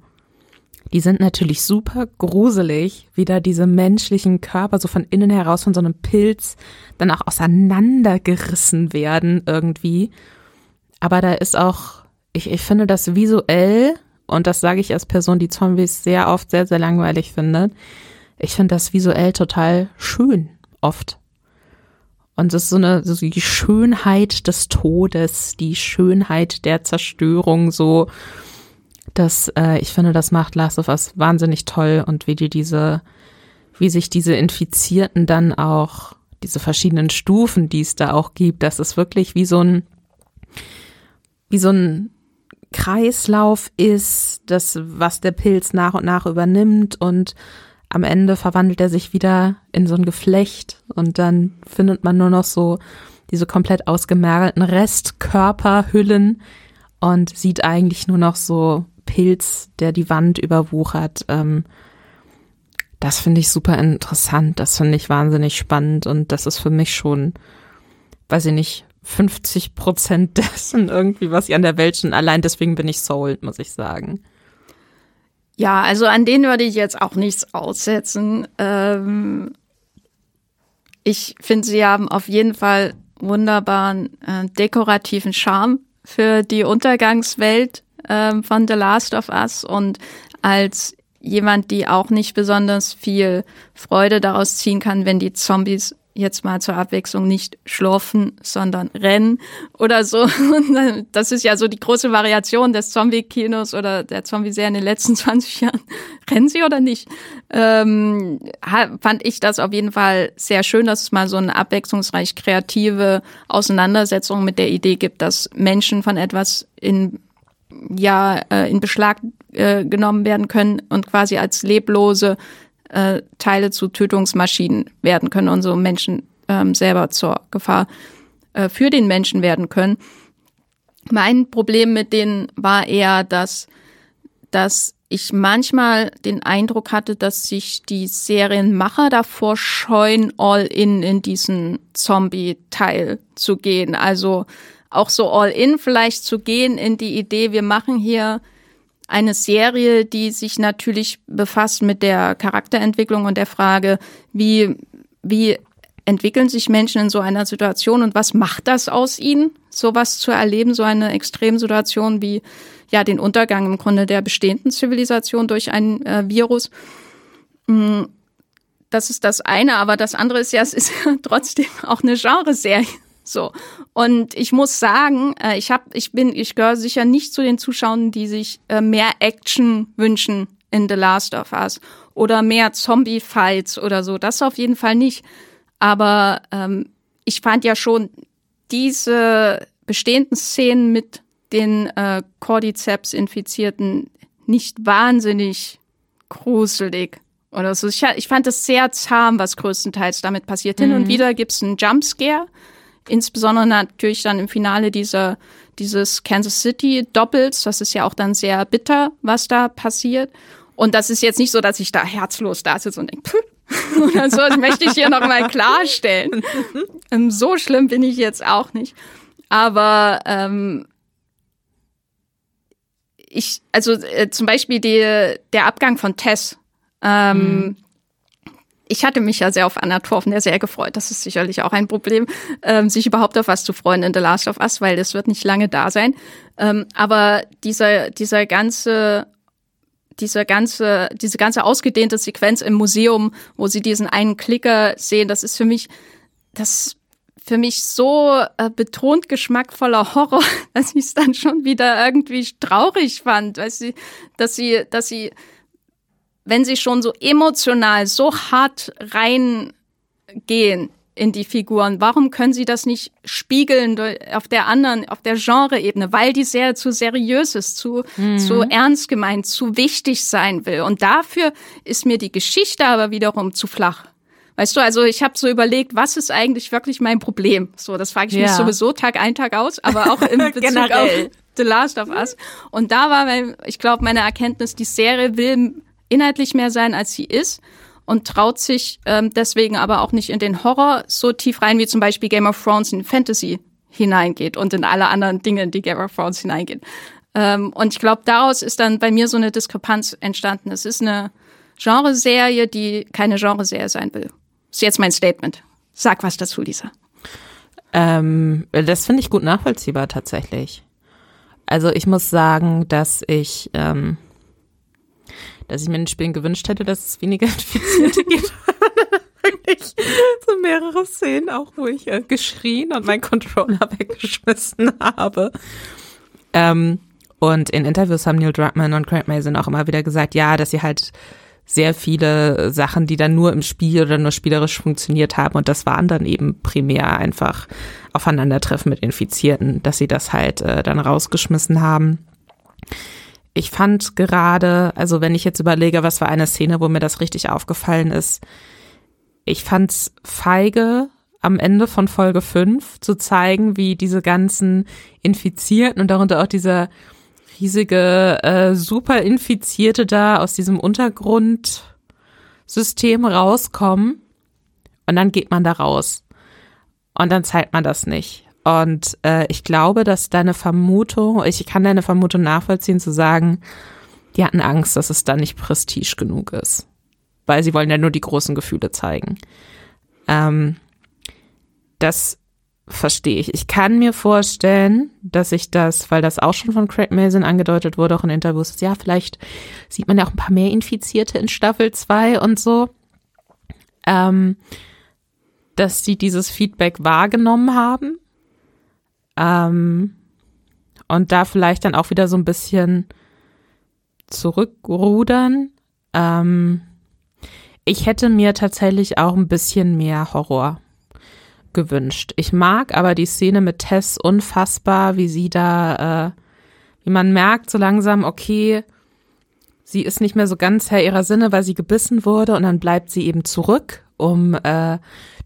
die sind natürlich super gruselig, wie da diese menschlichen Körper so von innen heraus von so einem Pilz dann auch auseinandergerissen werden irgendwie. Aber da ist auch, ich, ich finde das visuell, und das sage ich als Person, die Zombies sehr oft sehr, sehr langweilig findet, ich finde das visuell total schön, oft. Und es ist so eine, so die Schönheit des Todes, die Schönheit der Zerstörung, so, das, äh, ich finde, das macht Last of Us wahnsinnig toll und wie die diese, wie sich diese Infizierten dann auch, diese verschiedenen Stufen, die es da auch gibt, das ist wirklich wie so ein, wie so ein Kreislauf ist, das, was der Pilz nach und nach übernimmt und am Ende verwandelt er sich wieder in so ein Geflecht und dann findet man nur noch so diese komplett ausgemergelten Restkörperhüllen und sieht eigentlich nur noch so Pilz, der die Wand überwuchert. Ähm, das finde ich super interessant, das finde ich wahnsinnig spannend und das ist für mich schon, weiß ich nicht, 50 Prozent dessen irgendwie, was ich an der Welt schon allein deswegen bin ich sold, muss ich sagen. Ja, also an denen würde ich jetzt auch nichts aussetzen. Ähm, ich finde, sie haben auf jeden Fall wunderbaren äh, dekorativen Charme für die Untergangswelt äh, von The Last of Us und als jemand, die auch nicht besonders viel Freude daraus ziehen kann, wenn die Zombies jetzt mal zur Abwechslung nicht schlurfen, sondern rennen oder so. Das ist ja so die große Variation des Zombie-Kinos oder der Zombie-Serie in den letzten 20 Jahren. Rennen sie oder nicht? Ähm, fand ich das auf jeden Fall sehr schön, dass es mal so eine abwechslungsreich kreative Auseinandersetzung mit der Idee gibt, dass Menschen von etwas in ja äh, in Beschlag äh, genommen werden können und quasi als leblose äh, Teile zu Tötungsmaschinen werden können und so Menschen ähm, selber zur Gefahr äh, für den Menschen werden können. Mein Problem mit denen war eher, dass, dass ich manchmal den Eindruck hatte, dass sich die Serienmacher davor scheuen, all in in diesen Zombie-Teil zu gehen. Also auch so all in vielleicht zu gehen in die Idee, wir machen hier eine Serie, die sich natürlich befasst mit der Charakterentwicklung und der Frage, wie, wie entwickeln sich Menschen in so einer Situation und was macht das aus ihnen, sowas zu erleben, so eine Extremsituation wie ja den Untergang im Grunde der bestehenden Zivilisation durch ein äh, Virus. Mm, das ist das eine, aber das andere ist ja, es ist ja trotzdem auch eine Genreserie. So. Und ich muss sagen, äh, ich habe, ich bin, ich gehöre sicher nicht zu den Zuschauern, die sich äh, mehr Action wünschen in The Last of Us oder mehr Zombie-Fights oder so. Das auf jeden Fall nicht. Aber ähm, ich fand ja schon diese bestehenden Szenen mit den äh, Cordyceps-Infizierten nicht wahnsinnig gruselig oder so. Ich, ich fand es sehr zahm, was größtenteils damit passiert. Mhm. Hin und mhm. wieder gibt's einen Jumpscare, insbesondere natürlich dann im Finale dieser, dieses Kansas City Doppels. Das ist ja auch dann sehr bitter, was da passiert. Und das ist jetzt nicht so, dass ich da herzlos da sitze und denke, oder so, das möchte ich hier nochmal klarstellen. Ähm, so schlimm bin ich jetzt auch nicht. Aber ähm, ich, also äh, zum Beispiel die, der Abgang von Tess. Ähm, mhm ich hatte mich ja sehr auf Anna Torfen sehr gefreut. Das ist sicherlich auch ein Problem, ähm, sich überhaupt auf was zu freuen in The Last of Us, weil das wird nicht lange da sein. Ähm, aber dieser, dieser ganze dieser ganze, diese ganze ausgedehnte Sequenz im Museum, wo sie diesen einen Klicker sehen, das ist für mich, das für mich so äh, betont geschmackvoller Horror, dass ich es dann schon wieder irgendwie traurig fand, weil sie, dass sie, dass sie wenn sie schon so emotional, so hart reingehen in die Figuren, warum können sie das nicht spiegeln auf der anderen, auf der Genre-Ebene, weil die sehr zu seriös ist, zu, mhm. zu ernst gemeint, zu wichtig sein will. Und dafür ist mir die Geschichte aber wiederum zu flach. Weißt du, also ich habe so überlegt, was ist eigentlich wirklich mein Problem? So, das frage ich ja. mich sowieso Tag ein, Tag aus, aber auch im Bezug auf The Last of Us. Und da war, mein, ich glaube, meine Erkenntnis, die Serie will inhaltlich mehr sein, als sie ist und traut sich ähm, deswegen aber auch nicht in den Horror so tief rein, wie zum Beispiel Game of Thrones in Fantasy hineingeht und in alle anderen Dinge, in die Game of Thrones hineingeht. Ähm, und ich glaube, daraus ist dann bei mir so eine Diskrepanz entstanden. Es ist eine Genreserie, die keine Genreserie sein will. Ist jetzt mein Statement. Sag was dazu, Lisa. Ähm, das finde ich gut nachvollziehbar tatsächlich. Also ich muss sagen, dass ich ähm, dass ich mir in den Spielen gewünscht hätte, dass es weniger Infizierte gibt. Wirklich so mehrere Szenen, auch wo ich äh, geschrien und meinen Controller weggeschmissen habe. Ähm, und in Interviews haben Neil Druckmann und Craig Mason auch immer wieder gesagt, ja, dass sie halt sehr viele Sachen, die dann nur im Spiel oder nur spielerisch funktioniert haben. Und das waren dann eben primär einfach Aufeinandertreffen mit Infizierten, dass sie das halt äh, dann rausgeschmissen haben ich fand gerade, also wenn ich jetzt überlege, was war eine Szene, wo mir das richtig aufgefallen ist, ich fand's feige, am Ende von Folge 5 zu zeigen, wie diese ganzen Infizierten und darunter auch dieser riesige äh, Superinfizierte da aus diesem Untergrundsystem rauskommen und dann geht man da raus und dann zeigt man das nicht. Und äh, ich glaube, dass deine Vermutung, ich kann deine Vermutung nachvollziehen, zu sagen, die hatten Angst, dass es da nicht prestige genug ist. Weil sie wollen ja nur die großen Gefühle zeigen. Ähm, das verstehe ich. Ich kann mir vorstellen, dass ich das, weil das auch schon von Craig Mason angedeutet wurde, auch in Interviews, ja, vielleicht sieht man ja auch ein paar mehr Infizierte in Staffel 2 und so, ähm, dass sie dieses Feedback wahrgenommen haben ähm, und da vielleicht dann auch wieder so ein bisschen zurückrudern. Ähm, ich hätte mir tatsächlich auch ein bisschen mehr Horror gewünscht. Ich mag aber die Szene mit Tess unfassbar, wie sie da, äh, wie man merkt so langsam, okay, sie ist nicht mehr so ganz Herr ihrer Sinne, weil sie gebissen wurde und dann bleibt sie eben zurück, um äh,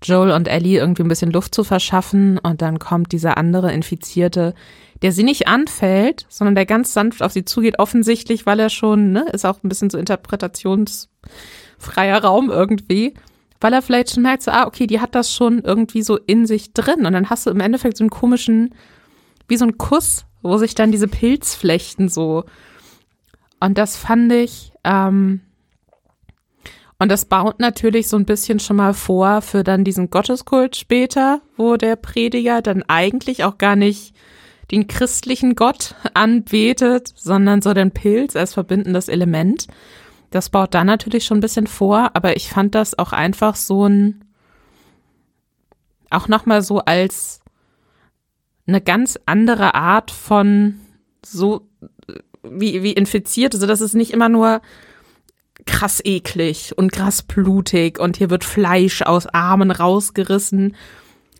Joel und Ellie irgendwie ein bisschen Luft zu verschaffen und dann kommt dieser andere Infizierte, der sie nicht anfällt, sondern der ganz sanft auf sie zugeht, offensichtlich, weil er schon, ne, ist auch ein bisschen so interpretationsfreier Raum irgendwie weil er vielleicht schon merkt, so, ah, okay, die hat das schon irgendwie so in sich drin. Und dann hast du im Endeffekt so einen komischen, wie so ein Kuss, wo sich dann diese Pilzflechten so. Und das fand ich, ähm, und das baut natürlich so ein bisschen schon mal vor für dann diesen Gotteskult später, wo der Prediger dann eigentlich auch gar nicht den christlichen Gott anbetet, sondern so den Pilz als verbindendes Element. Das baut dann natürlich schon ein bisschen vor, aber ich fand das auch einfach so ein, auch nochmal so als eine ganz andere Art von so, wie, wie infiziert, also das ist nicht immer nur krass eklig und krass blutig und hier wird Fleisch aus Armen rausgerissen,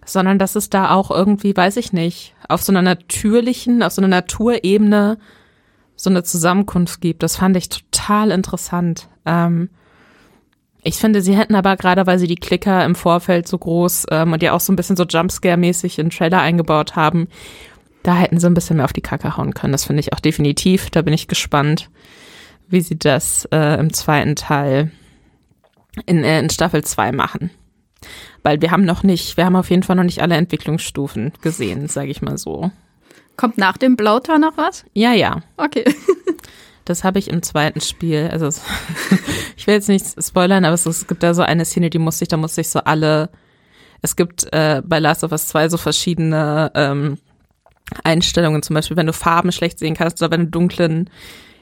sondern dass es da auch irgendwie, weiß ich nicht, auf so einer natürlichen, auf so einer Naturebene so eine Zusammenkunft gibt. Das fand ich total interessant. Ähm, ich finde, sie hätten aber gerade, weil sie die Klicker im Vorfeld so groß ähm, und ja auch so ein bisschen so Jumpscare-mäßig in Trailer eingebaut haben, da hätten sie ein bisschen mehr auf die Kacke hauen können. Das finde ich auch definitiv. Da bin ich gespannt, wie sie das äh, im zweiten Teil in, äh, in Staffel 2 machen. Weil wir haben noch nicht, wir haben auf jeden Fall noch nicht alle Entwicklungsstufen gesehen, sage ich mal so. Kommt nach dem Blautar noch was? Ja, ja. Okay. Das habe ich im zweiten Spiel. Also ich will jetzt nicht spoilern, aber es, es, gibt da so eine Szene, die musste ich, da musste ich so alle. Es gibt äh, bei Last of Us 2 so verschiedene ähm, Einstellungen, zum Beispiel, wenn du Farben schlecht sehen kannst oder wenn du dunklen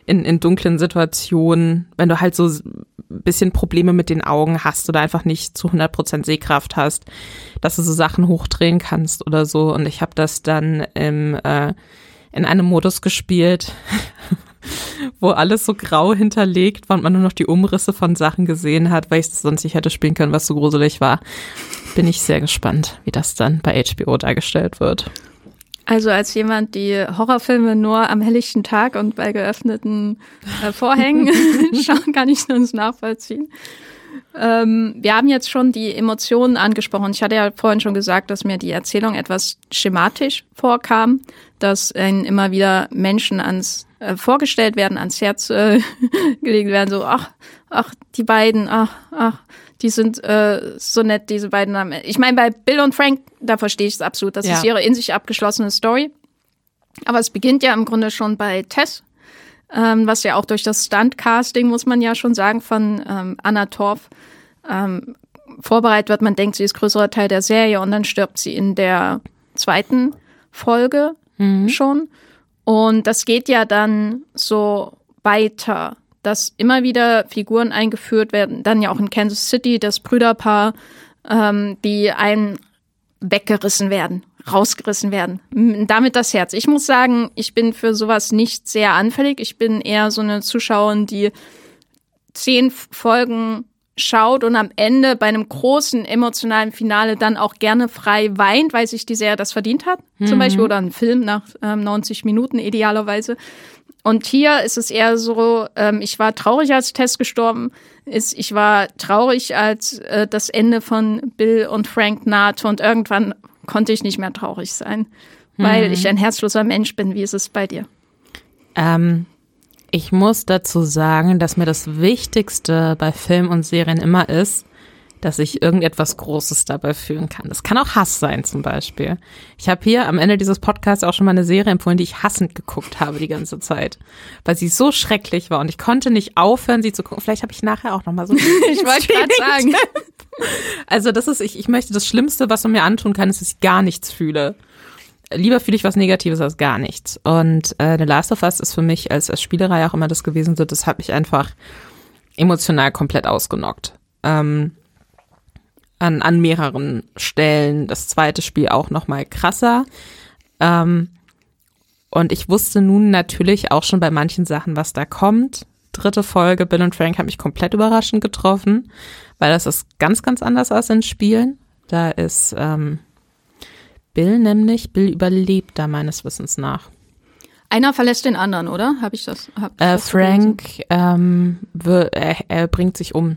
in, in dunklen Situationen, wenn du halt so ein bisschen Probleme mit den Augen hast oder einfach nicht zu 100% Sehkraft hast, dass du so Sachen hochdrehen kannst oder so. Und ich habe das dann im, äh, in einem Modus gespielt, wo alles so grau hinterlegt war und man nur noch die Umrisse von Sachen gesehen hat, weil ich es sonst nicht hätte spielen können, was so gruselig war. Bin ich sehr gespannt, wie das dann bei HBO dargestellt wird. Also als jemand, die Horrorfilme nur am helllichten Tag und bei geöffneten äh, Vorhängen schauen, kann ich das nachvollziehen. Ähm, wir haben jetzt schon die Emotionen angesprochen. Ich hatte ja vorhin schon gesagt, dass mir die Erzählung etwas schematisch vorkam, dass ihnen immer wieder Menschen ans äh, vorgestellt werden, ans Herz äh, gelegt werden, so ach, ach, die beiden, ach, ach, die sind äh, so nett, diese beiden Namen. Ich meine, bei Bill und Frank, da verstehe ich es absolut. Das ja. ist ihre in sich abgeschlossene Story. Aber es beginnt ja im Grunde schon bei Tess, ähm, was ja auch durch das Stunt-Casting, muss man ja schon sagen, von ähm, Anna Torf ähm, vorbereitet wird. Man denkt, sie ist größerer Teil der Serie und dann stirbt sie in der zweiten Folge mhm. schon. Und das geht ja dann so weiter dass immer wieder Figuren eingeführt werden, dann ja auch in Kansas City das Brüderpaar, ähm, die einen weggerissen werden, rausgerissen werden. Damit das Herz. Ich muss sagen, ich bin für sowas nicht sehr anfällig. Ich bin eher so eine Zuschauerin, die zehn Folgen schaut und am Ende bei einem großen emotionalen Finale dann auch gerne frei weint, weil sich die Serie das verdient hat, mhm. zum Beispiel, oder ein Film nach ähm, 90 Minuten idealerweise. Und hier ist es eher so, ähm, ich war traurig, als Tess gestorben ist. Ich war traurig, als äh, das Ende von Bill und Frank nahte. Und irgendwann konnte ich nicht mehr traurig sein, mhm. weil ich ein herzloser Mensch bin. Wie ist es bei dir? Ähm, ich muss dazu sagen, dass mir das Wichtigste bei Filmen und Serien immer ist, dass ich irgendetwas Großes dabei fühlen kann. Das kann auch Hass sein zum Beispiel. Ich habe hier am Ende dieses Podcasts auch schon mal eine Serie empfohlen, die ich hassend geguckt habe die ganze Zeit, weil sie so schrecklich war und ich konnte nicht aufhören, sie zu gucken. Vielleicht habe ich nachher auch noch mal so. ich wollte gerade sagen. Also das ist, ich, ich möchte das Schlimmste, was man mir antun kann, ist, dass ich gar nichts fühle. Lieber fühle ich was Negatives als gar nichts. Und äh, The Last of Us ist für mich als, als Spielerei auch immer das gewesen, so das hat mich einfach emotional komplett ausgenockt. Ähm, an, an mehreren Stellen. Das zweite Spiel auch noch mal krasser. Ähm, und ich wusste nun natürlich auch schon bei manchen Sachen, was da kommt. Dritte Folge, Bill und Frank hat mich komplett überraschend getroffen, weil das ist ganz, ganz anders als in Spielen. Da ist ähm, Bill nämlich, Bill überlebt da meines Wissens nach. Einer verlässt den anderen, oder? Habe ich das? Hab ich Äh, das Frank ähm, er, er bringt sich um.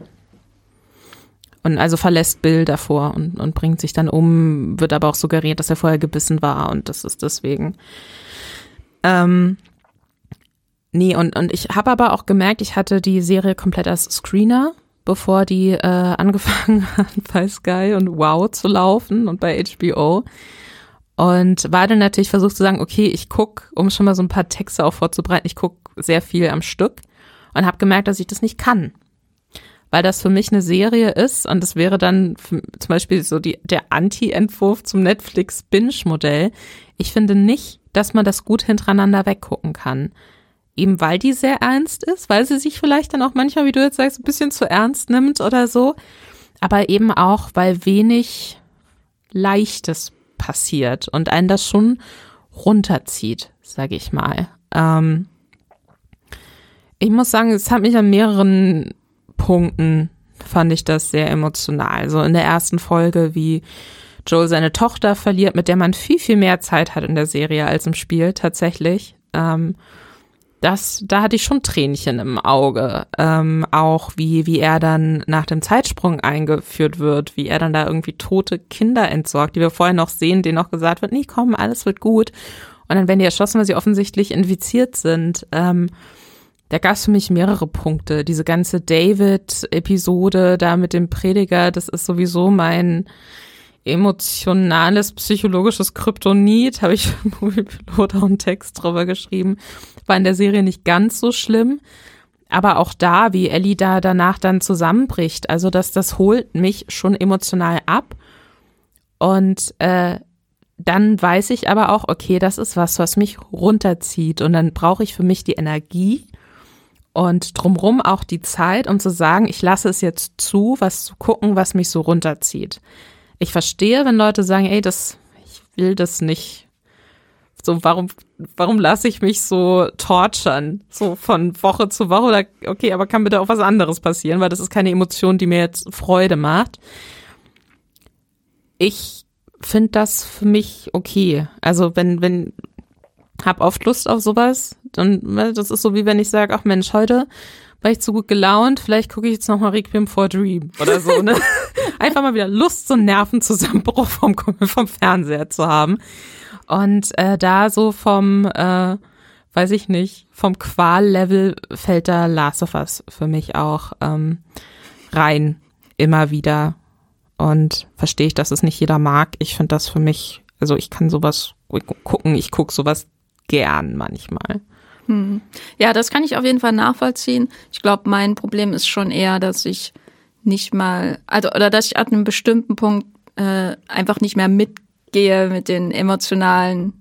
Und also verlässt Bill davor und, und bringt sich dann um, wird aber auch suggeriert, dass er vorher gebissen war und das ist deswegen. Ähm, nee, und, und ich habe aber auch gemerkt, ich hatte die Serie komplett als Screener, bevor die äh, angefangen hat bei Sky und Wow zu laufen und bei HBO. Und war dann natürlich versucht zu sagen, okay, ich guck, um schon mal so ein paar Texte auch vorzubereiten, ich guck sehr viel am Stück und habe gemerkt, dass ich das nicht kann weil das für mich eine Serie ist und das wäre dann zum Beispiel so die, der Anti-Entwurf zum Netflix-Binge-Modell. Ich finde nicht, dass man das gut hintereinander weggucken kann. Eben weil die sehr ernst ist, weil sie sich vielleicht dann auch manchmal, wie du jetzt sagst, ein bisschen zu ernst nimmt oder so. Aber eben auch, weil wenig Leichtes passiert und einen das schon runterzieht, sage ich mal. Ähm ich muss sagen, es hat mich an mehreren Punkten fand ich das sehr emotional. So in der ersten Folge, wie Joel seine Tochter verliert, mit der man viel, viel mehr Zeit hat in der Serie als im Spiel tatsächlich. Ähm, das, da hatte ich schon Tränchen im Auge. Ähm, auch wie, wie er dann nach dem Zeitsprung eingeführt wird, wie er dann da irgendwie tote Kinder entsorgt, die wir vorher noch sehen, denen noch gesagt wird, nee, komm, alles wird gut. Und dann werden die erschossen, weil sie offensichtlich infiziert sind. Ähm, da gab es für mich mehrere Punkte. Diese ganze David-Episode da mit dem Prediger, das ist sowieso mein emotionales, psychologisches Kryptonit, habe ich für Moviepilot auch einen Text drüber geschrieben. War in der Serie nicht ganz so schlimm. Aber auch da, wie Ellie da danach dann zusammenbricht, also das, das holt mich schon emotional ab. Und äh, dann weiß ich aber auch, okay, das ist was, was mich runterzieht. Und dann brauche ich für mich die Energie, und drumrum auch die Zeit, um zu sagen, ich lasse es jetzt zu, was zu gucken, was mich so runterzieht. Ich verstehe, wenn Leute sagen, ey, das, ich will das nicht. So, warum, warum lasse ich mich so torturen? So von Woche zu Woche oder, okay, aber kann bitte auch was anderes passieren, weil das ist keine Emotion, die mir jetzt Freude macht. Ich finde das für mich okay. Also wenn, wenn, hab oft Lust auf sowas. Und ne, das ist so wie wenn ich sage, ach Mensch, heute war ich zu gut gelaunt, vielleicht gucke ich jetzt nochmal Requiem for Dream oder so, ne? Einfach mal wieder Lust, so einen Nervenzusammenbruch vom, vom Fernseher zu haben. Und äh, da so vom, äh, weiß ich nicht, vom Qual-Level fällt da Last of Us für mich auch ähm, rein, immer wieder. Und verstehe ich, dass es nicht jeder mag. Ich finde das für mich, also ich kann sowas gucken, ich gucke sowas gern manchmal. Hm. Ja, das kann ich auf jeden Fall nachvollziehen. Ich glaube, mein Problem ist schon eher, dass ich nicht mal, also oder dass ich ab einem bestimmten Punkt äh, einfach nicht mehr mitgehe mit den emotionalen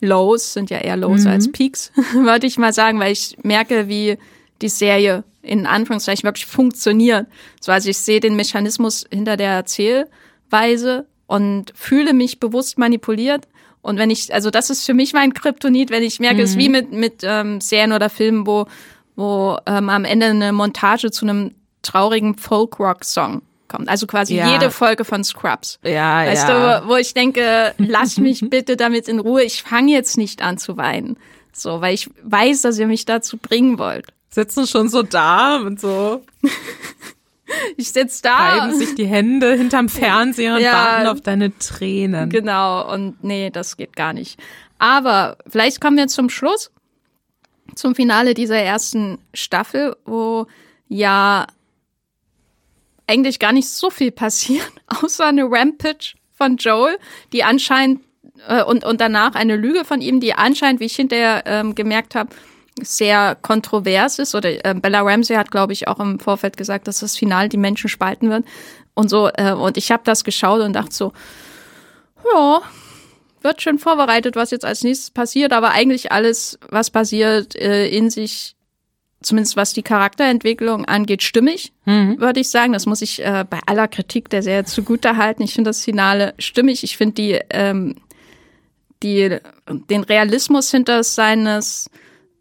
Lows, sind ja eher Lows mhm. als Peaks, würde ich mal sagen, weil ich merke, wie die Serie in Anführungszeichen wirklich funktioniert. So, also ich sehe den Mechanismus hinter der Erzählweise und fühle mich bewusst manipuliert, und wenn ich, also das ist für mich mein Kryptonit, wenn ich merke, mhm. es ist wie mhm. mit, mit ähm, Serien oder Filmen, wo, wo ähm, am Ende eine Montage zu einem traurigen Folk-Rock-Song kommt. Also quasi ja. jede Folge von Scrubs. Ja, weißt ja. du, wo ich denke, lass mich bitte damit in Ruhe, ich fange jetzt nicht an zu weinen. So, weil ich weiß, dass ihr mich dazu bringen wollt. Sitzen schon so da und so. Ich sitze da. Reiben sich die Hände hinterm Fernseher und ja, warten auf deine Tränen. Genau, und nee, das geht gar nicht. Aber vielleicht kommen wir zum Schluss, zum Finale dieser ersten Staffel, wo ja eigentlich gar nicht so viel passiert, außer eine Rampage von Joel, die anscheinend äh, und, und danach eine Lüge von ihm, die anscheinend, wie ich hinterher ähm, gemerkt habe, sehr kontrovers ist. Oder äh, Bella Ramsey hat, glaube ich, auch im Vorfeld gesagt, dass das Finale die Menschen spalten wird. Und so, äh, und ich habe das geschaut und dachte so, ja, wird schon vorbereitet, was jetzt als nächstes passiert, aber eigentlich alles, was passiert, äh, in sich, zumindest was die Charakterentwicklung angeht, stimmig, mhm. würde ich sagen. Das muss ich äh, bei aller Kritik der Serie zugute halten. Ich finde das Finale stimmig. Ich finde die, ähm, die, den Realismus hinter seines,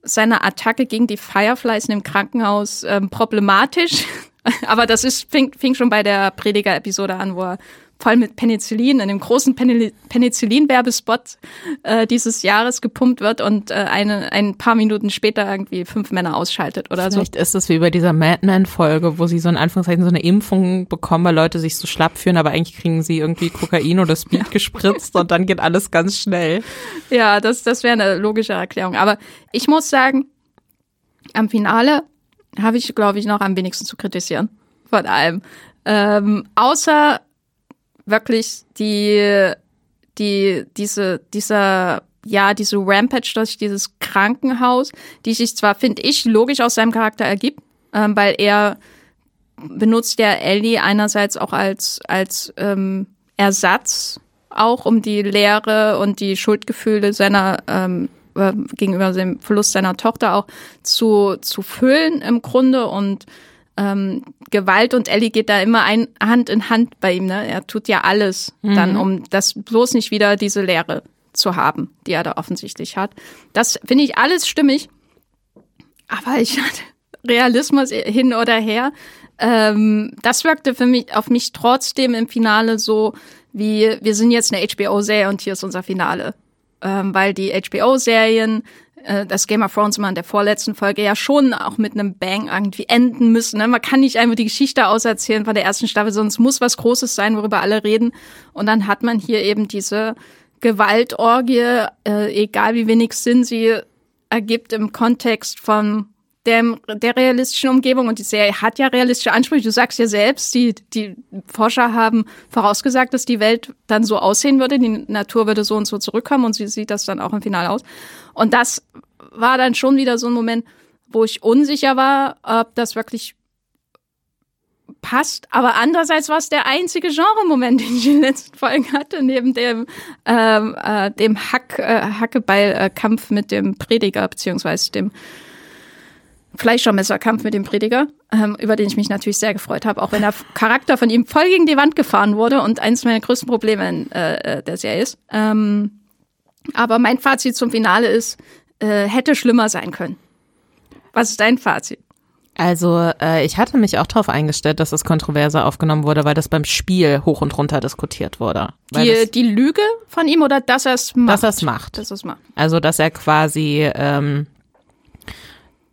seiner Attacke gegen die Fireflies in dem Krankenhaus ähm, problematisch. Aber das ist, fing, fing schon bei der Prediger-Episode an, wo er voll mit Penicillin in dem großen Penicillin-Werbespot äh, dieses Jahres gepumpt wird und äh, eine, ein paar Minuten später irgendwie fünf Männer ausschaltet oder Vielleicht so. Vielleicht ist es wie bei dieser Madman-Folge, wo sie so in Anführungszeichen so eine Impfung bekommen, weil Leute sich so schlapp führen, aber eigentlich kriegen sie irgendwie Kokain oder Speed ja. gespritzt und dann geht alles ganz schnell. Ja, das, das wäre eine logische Erklärung. Aber ich muss sagen, am Finale habe ich, glaube ich, noch am wenigsten zu kritisieren von allem. Ähm, außer wirklich die, die, diese, dieser, ja, diese Rampage durch dieses Krankenhaus, die sich zwar, finde ich, logisch aus seinem Charakter ergibt, ähm, weil er benutzt ja Ellie einerseits auch als, als ähm, Ersatz, auch um die Leere und die Schuldgefühle seiner ähm, äh, gegenüber dem Verlust seiner Tochter auch zu, zu füllen im Grunde und ähm, Gewalt und Ellie geht da immer ein, Hand in Hand bei ihm. Ne? Er tut ja alles mhm. dann, um das bloß nicht wieder diese Leere zu haben, die er da offensichtlich hat. Das finde ich alles stimmig. Aber ich hatte Realismus hin oder her. Ähm, das wirkte für mich auf mich trotzdem im Finale so, wie wir sind jetzt eine HBO-Serie und hier ist unser Finale. Ähm, weil die HBO-Serien äh, das Game of Thrones immer in der vorletzten Folge ja schon auch mit einem Bang irgendwie enden müssen. Ne? Man kann nicht einfach die Geschichte auserzählen von der ersten Staffel, sonst muss was Großes sein, worüber alle reden. Und dann hat man hier eben diese Gewaltorgie, äh, egal wie wenig Sinn sie ergibt im Kontext von der, der realistischen Umgebung und die Serie hat ja realistische Ansprüche. Du sagst ja selbst, die, die Forscher haben vorausgesagt, dass die Welt dann so aussehen würde, die Natur würde so und so zurückkommen und sie sieht das dann auch im Finale aus. Und das war dann schon wieder so ein Moment, wo ich unsicher war, ob das wirklich passt. Aber andererseits war es der einzige Genre-Moment, den ich in den letzten Folgen hatte, neben dem, ähm, äh, dem Hack, äh, Hackebeil-Kampf mit dem Prediger, beziehungsweise dem Fleischermesserkampf mit dem Prediger, ähm, über den ich mich natürlich sehr gefreut habe, auch wenn der Charakter von ihm voll gegen die Wand gefahren wurde und eines meiner größten Probleme in äh, äh, der Serie ist. Ähm, aber mein Fazit zum Finale ist, äh, hätte schlimmer sein können. Was ist dein Fazit? Also äh, ich hatte mich auch darauf eingestellt, dass es kontroverser aufgenommen wurde, weil das beim Spiel hoch und runter diskutiert wurde. Die, die Lüge von ihm oder dass er es macht? Dass er es macht. Dass macht. Also dass er quasi ähm,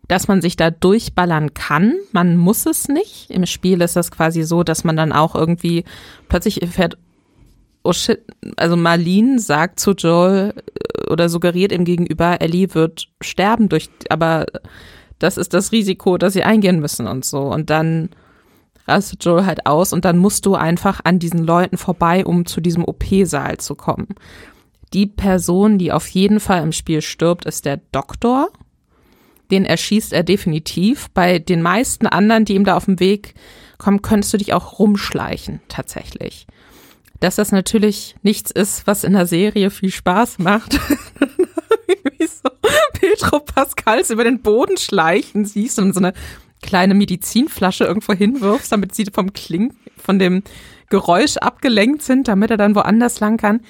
dass man sich da durchballern kann. Man muss es nicht. Im Spiel ist das quasi so, dass man dann auch irgendwie plötzlich fährt, oh shit, also Marlene sagt zu Joel äh, oder suggeriert ihm gegenüber, Ellie wird sterben durch, aber das ist das Risiko, das sie eingehen müssen und so. Und dann rastet Joel halt aus und dann musst du einfach an diesen Leuten vorbei, um zu diesem OP-Saal zu kommen. Die Person, die auf jeden Fall im Spiel stirbt, ist der Doktor den erschießt er definitiv. Bei den meisten anderen, die ihm da auf dem Weg kommen, könntest du dich auch rumschleichen, tatsächlich. Dass das natürlich nichts ist, was in der Serie viel Spaß macht. Wie so Petro Pascals über den Boden schleichen siehst und so eine kleine Medizinflasche irgendwo hinwirfst, damit sie vom Kling, von dem Geräusch abgelenkt sind, damit er dann woanders lang kann.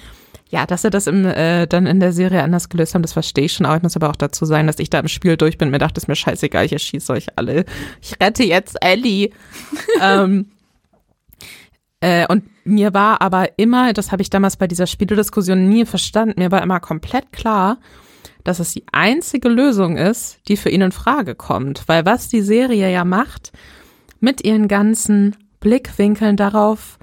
Ja, dass sie das im, äh, dann in der Serie anders gelöst haben, das verstehe ich schon. Aber ich muss aber auch dazu sagen, dass ich da im Spiel durch bin. Mir dachte, es ist mir scheißegal, ich erschieße euch alle. Ich rette jetzt Ellie. ähm, äh, und mir war aber immer, das habe ich damals bei dieser Spielediskussion nie verstanden, mir war immer komplett klar, dass es die einzige Lösung ist, die für ihn in Frage kommt. Weil was die Serie ja macht, mit ihren ganzen Blickwinkeln darauf,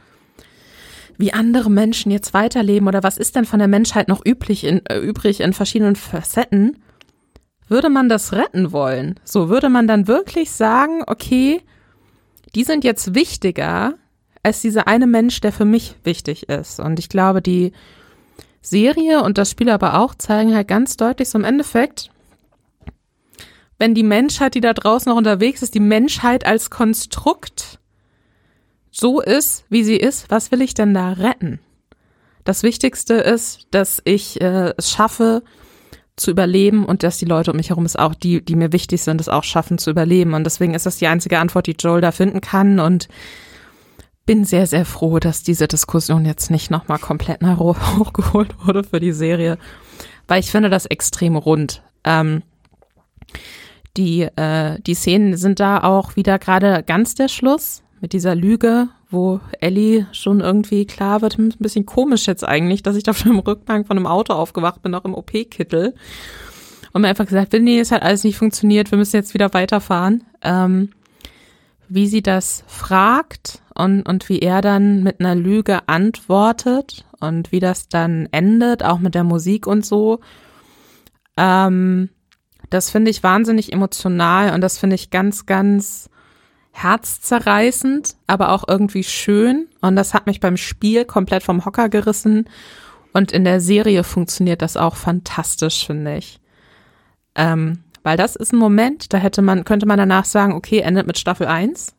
wie andere Menschen jetzt weiterleben oder was ist denn von der Menschheit noch üblich in, äh, übrig in verschiedenen Facetten, würde man das retten wollen? So würde man dann wirklich sagen, okay, die sind jetzt wichtiger als dieser eine Mensch, der für mich wichtig ist. Und ich glaube, die Serie und das Spiel aber auch zeigen halt ganz deutlich so im Endeffekt, wenn die Menschheit, die da draußen noch unterwegs ist, die Menschheit als Konstrukt so ist, wie sie ist, was will ich denn da retten? Das Wichtigste ist, dass ich äh, es schaffe, zu überleben und dass die Leute um mich herum es auch, die, die mir wichtig sind, es auch schaffen zu überleben. Und deswegen ist das die einzige Antwort, die Joel da finden kann. Und bin sehr, sehr froh, dass diese Diskussion jetzt nicht nochmal komplett nach hochgeholt wurde für die Serie, weil ich finde das extrem rund. Ähm, die, äh, die Szenen sind da auch wieder gerade ganz der Schluss mit dieser Lüge, wo Ellie schon irgendwie klar wird, hm, ein bisschen komisch jetzt eigentlich, dass ich da auf dem Rückbank von einem Auto aufgewacht bin, auch im OP-Kittel. Und mir einfach gesagt, nee, es hat alles nicht funktioniert, wir müssen jetzt wieder weiterfahren. Ähm, wie sie das fragt und, und wie er dann mit einer Lüge antwortet und wie das dann endet, auch mit der Musik und so. Ähm, das finde ich wahnsinnig emotional und das finde ich ganz, ganz herzzerreißend, aber auch irgendwie schön. Und das hat mich beim Spiel komplett vom Hocker gerissen. Und in der Serie funktioniert das auch fantastisch, finde ich. Ähm, weil das ist ein Moment, da hätte man, könnte man danach sagen, okay, endet mit Staffel 1.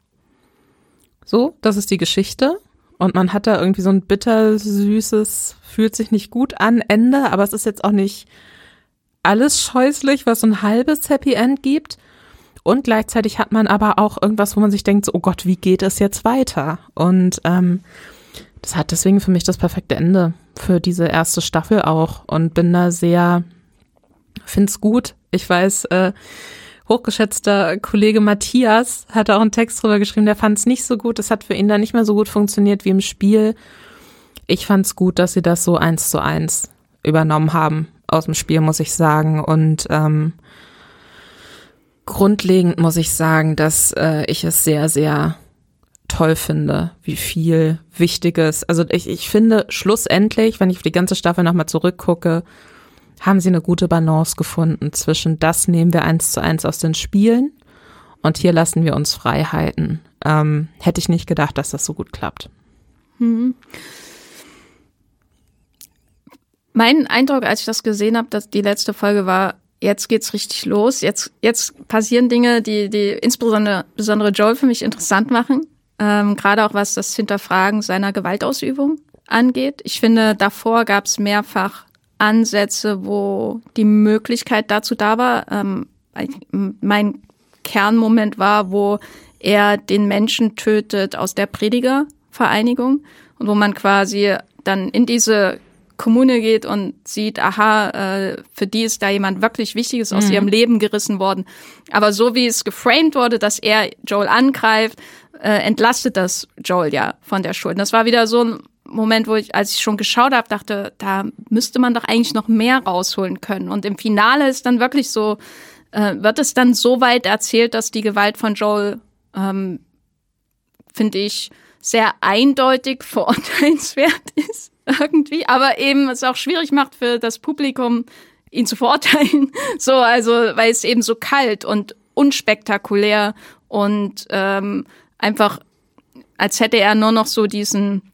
So, das ist die Geschichte. Und man hat da irgendwie so ein bittersüßes, fühlt sich nicht gut an Ende, aber es ist jetzt auch nicht alles scheußlich, was so ein halbes Happy End gibt. Und gleichzeitig hat man aber auch irgendwas, wo man sich denkt, so, oh Gott, wie geht es jetzt weiter? Und ähm, das hat deswegen für mich das perfekte Ende für diese erste Staffel auch und bin da sehr, find's gut. Ich weiß, äh, hochgeschätzter Kollege Matthias hat auch einen Text drüber geschrieben, der fand es nicht so gut. Es hat für ihn dann nicht mehr so gut funktioniert wie im Spiel. Ich fand's gut, dass sie das so eins zu eins übernommen haben aus dem Spiel, muss ich sagen. Und ähm, grundlegend muss ich sagen, dass äh, ich es sehr, sehr toll finde, wie viel Wichtiges. Also ich, ich finde schlussendlich, wenn ich auf die ganze Staffel nochmal zurückgucke, haben sie eine gute Balance gefunden zwischen das nehmen wir eins zu eins aus den Spielen und hier lassen wir uns Freiheiten. Ähm, hätte ich nicht gedacht, dass das so gut klappt. Mhm. Mein Eindruck, als ich das gesehen habe, dass die letzte Folge war, jetzt geht's richtig los. Jetzt, jetzt passieren Dinge, die, die insbesondere besondere Joel für mich interessant machen. Ähm, Gerade auch was das Hinterfragen seiner Gewaltausübung angeht. Ich finde, davor gab es mehrfach Ansätze, wo die Möglichkeit dazu da war. Ähm, mein Kernmoment war, wo er den Menschen tötet aus der Predigervereinigung und wo man quasi dann in diese Kommune geht und sieht, aha, äh, für die ist da jemand wirklich Wichtiges aus mhm. ihrem Leben gerissen worden. Aber so wie es geframed wurde, dass er Joel angreift, äh, entlastet das Joel ja von der Schuld. Und das war wieder so ein Moment, wo ich, als ich schon geschaut habe, dachte, da müsste man doch eigentlich noch mehr rausholen können. Und im Finale ist dann wirklich so, äh, wird es dann so weit erzählt, dass die Gewalt von Joel, ähm, finde ich, sehr eindeutig verurteilenswert ist irgendwie, aber eben es auch schwierig macht für das Publikum, ihn zu verurteilen. So, also, weil es eben so kalt und unspektakulär und ähm, einfach, als hätte er nur noch so diesen,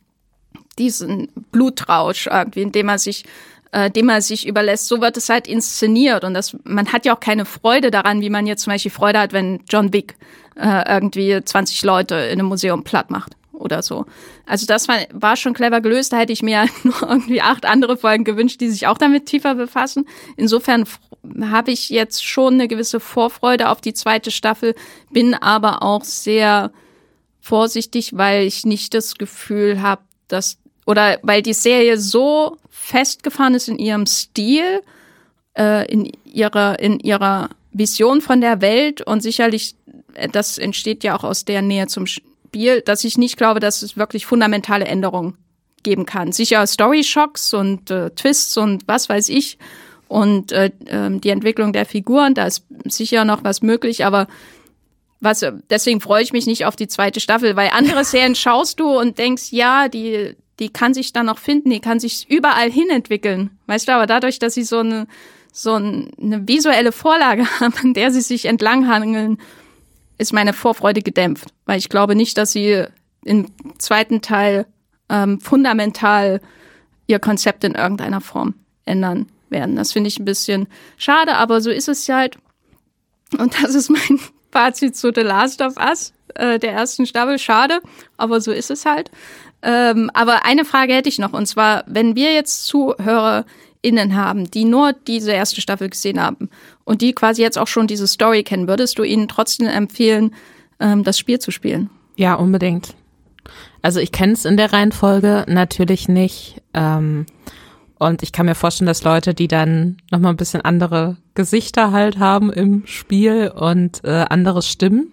diesen Blutrausch irgendwie, indem er sich äh, dem er sich überlässt, so wird es halt inszeniert. Und das, man hat ja auch keine Freude daran, wie man jetzt zum Beispiel Freude hat, wenn John Wick äh, irgendwie 20 Leute in einem Museum platt macht oder so. Also das war, war schon clever gelöst. Da hätte ich mir nur irgendwie acht andere Folgen gewünscht, die sich auch damit tiefer befassen. Insofern habe ich jetzt schon eine gewisse Vorfreude auf die zweite Staffel, bin aber auch sehr vorsichtig, weil ich nicht das Gefühl habe, dass oder weil die Serie so festgefahren ist in ihrem Stil, äh, in ihrer in ihrer Vision von der Welt und sicherlich äh, das entsteht ja auch aus der Nähe zum Spiel, dass ich nicht glaube, dass es wirklich fundamentale Änderungen geben kann. Sicher Story-Shocks und äh, Twists und was weiß ich und äh, äh, die Entwicklung der Figuren, da ist sicher noch was möglich, aber was, deswegen freue ich mich nicht auf die zweite Staffel, weil andere Serien schaust du und denkst, ja, die, die kann sich dann noch finden, die kann sich überall hin entwickeln. Weißt du, aber dadurch, dass sie so eine, so eine visuelle Vorlage haben, an der sie sich entlanghangeln, ist meine Vorfreude gedämpft, weil ich glaube nicht, dass sie im zweiten Teil ähm, fundamental ihr Konzept in irgendeiner Form ändern werden. Das finde ich ein bisschen schade, aber so ist es halt. Und das ist mein Fazit zu The Last of Us, äh, der ersten Staffel. Schade, aber so ist es halt. Ähm, aber eine Frage hätte ich noch, und zwar, wenn wir jetzt ZuhörerInnen haben, die nur diese erste Staffel gesehen haben und die quasi jetzt auch schon diese Story kennen, würdest du ihnen trotzdem empfehlen, ähm, das Spiel zu spielen? Ja, unbedingt. Also ich kenne es in der Reihenfolge natürlich nicht. Ähm, und ich kann mir vorstellen, dass Leute, die dann nochmal ein bisschen andere Gesichter halt haben im Spiel und äh, andere Stimmen,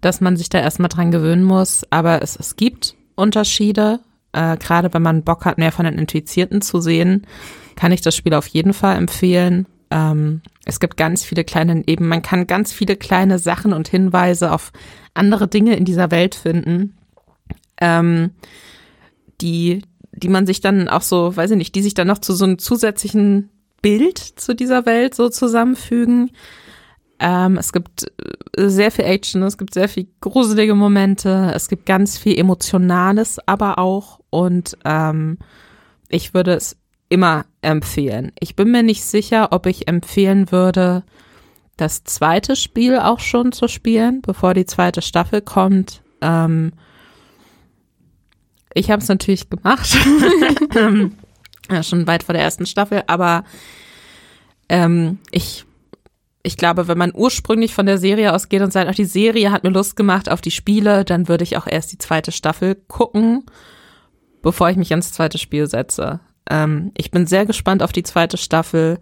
dass man sich da erstmal dran gewöhnen muss. Aber es, es gibt Unterschiede. Äh, Gerade wenn man Bock hat, mehr von den Infizierten zu sehen, kann ich das Spiel auf jeden Fall empfehlen. Ähm, es gibt ganz viele kleine, eben, man kann ganz viele kleine Sachen und Hinweise auf andere Dinge in dieser Welt finden, ähm, die, die man sich dann auch so, weiß ich nicht, die sich dann noch zu so einem zusätzlichen Bild zu dieser Welt so zusammenfügen. Ähm, es gibt äh, sehr viel Action, es gibt sehr viel gruselige Momente, es gibt ganz viel Emotionales aber auch und ähm, ich würde es immer empfehlen. Ich bin mir nicht sicher, ob ich empfehlen würde, das zweite Spiel auch schon zu spielen, bevor die zweite Staffel kommt. Ähm, ich habe es natürlich gemacht, ja, schon weit vor der ersten Staffel, aber ähm, ich ich glaube, wenn man ursprünglich von der Serie ausgeht und sagt, ach, die Serie hat mir Lust gemacht auf die Spiele, dann würde ich auch erst die zweite Staffel gucken, bevor ich mich ans zweite Spiel setze. Ähm, ich bin sehr gespannt auf die zweite Staffel.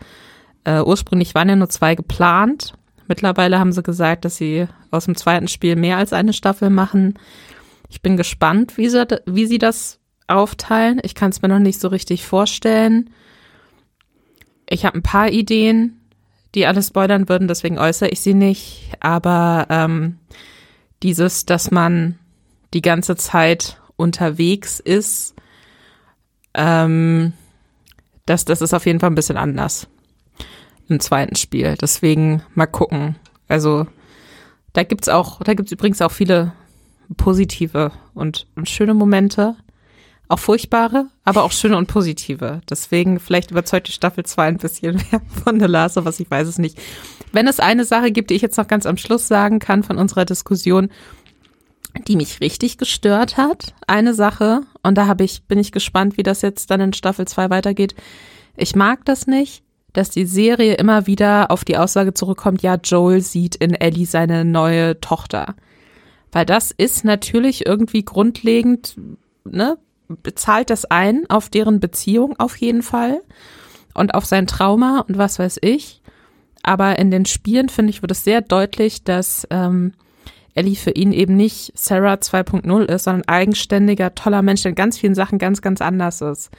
Äh, ursprünglich waren ja nur zwei geplant. Mittlerweile haben sie gesagt, dass sie aus dem zweiten Spiel mehr als eine Staffel machen. Ich bin gespannt, wie sie, wie sie das aufteilen. Ich kann es mir noch nicht so richtig vorstellen. Ich habe ein paar Ideen, die alles spoilern würden, deswegen äußere ich sie nicht. Aber ähm, dieses, dass man die ganze Zeit unterwegs ist, ähm, das, das ist auf jeden Fall ein bisschen anders im zweiten Spiel. Deswegen mal gucken. Also da gibt's auch, da gibt's übrigens auch viele positive und, und schöne Momente. Auch furchtbare, aber auch schöne und positive. Deswegen vielleicht überzeugt die Staffel 2 ein bisschen mehr von Last of Us, ich weiß es nicht. Wenn es eine Sache gibt, die ich jetzt noch ganz am Schluss sagen kann von unserer Diskussion, die mich richtig gestört hat, eine Sache, und da habe ich, bin ich gespannt, wie das jetzt dann in Staffel 2 weitergeht. Ich mag das nicht, dass die Serie immer wieder auf die Aussage zurückkommt, ja, Joel sieht in Ellie seine neue Tochter. Weil das ist natürlich irgendwie grundlegend, ne, bezahlt das ein auf deren Beziehung auf jeden Fall und auf sein Trauma und was weiß ich. Aber in den Spielen, finde ich, wird es sehr deutlich, dass ähm, Ellie für ihn eben nicht Sarah 2.0 ist, sondern eigenständiger, toller Mensch, der in ganz vielen Sachen ganz, ganz anders ist.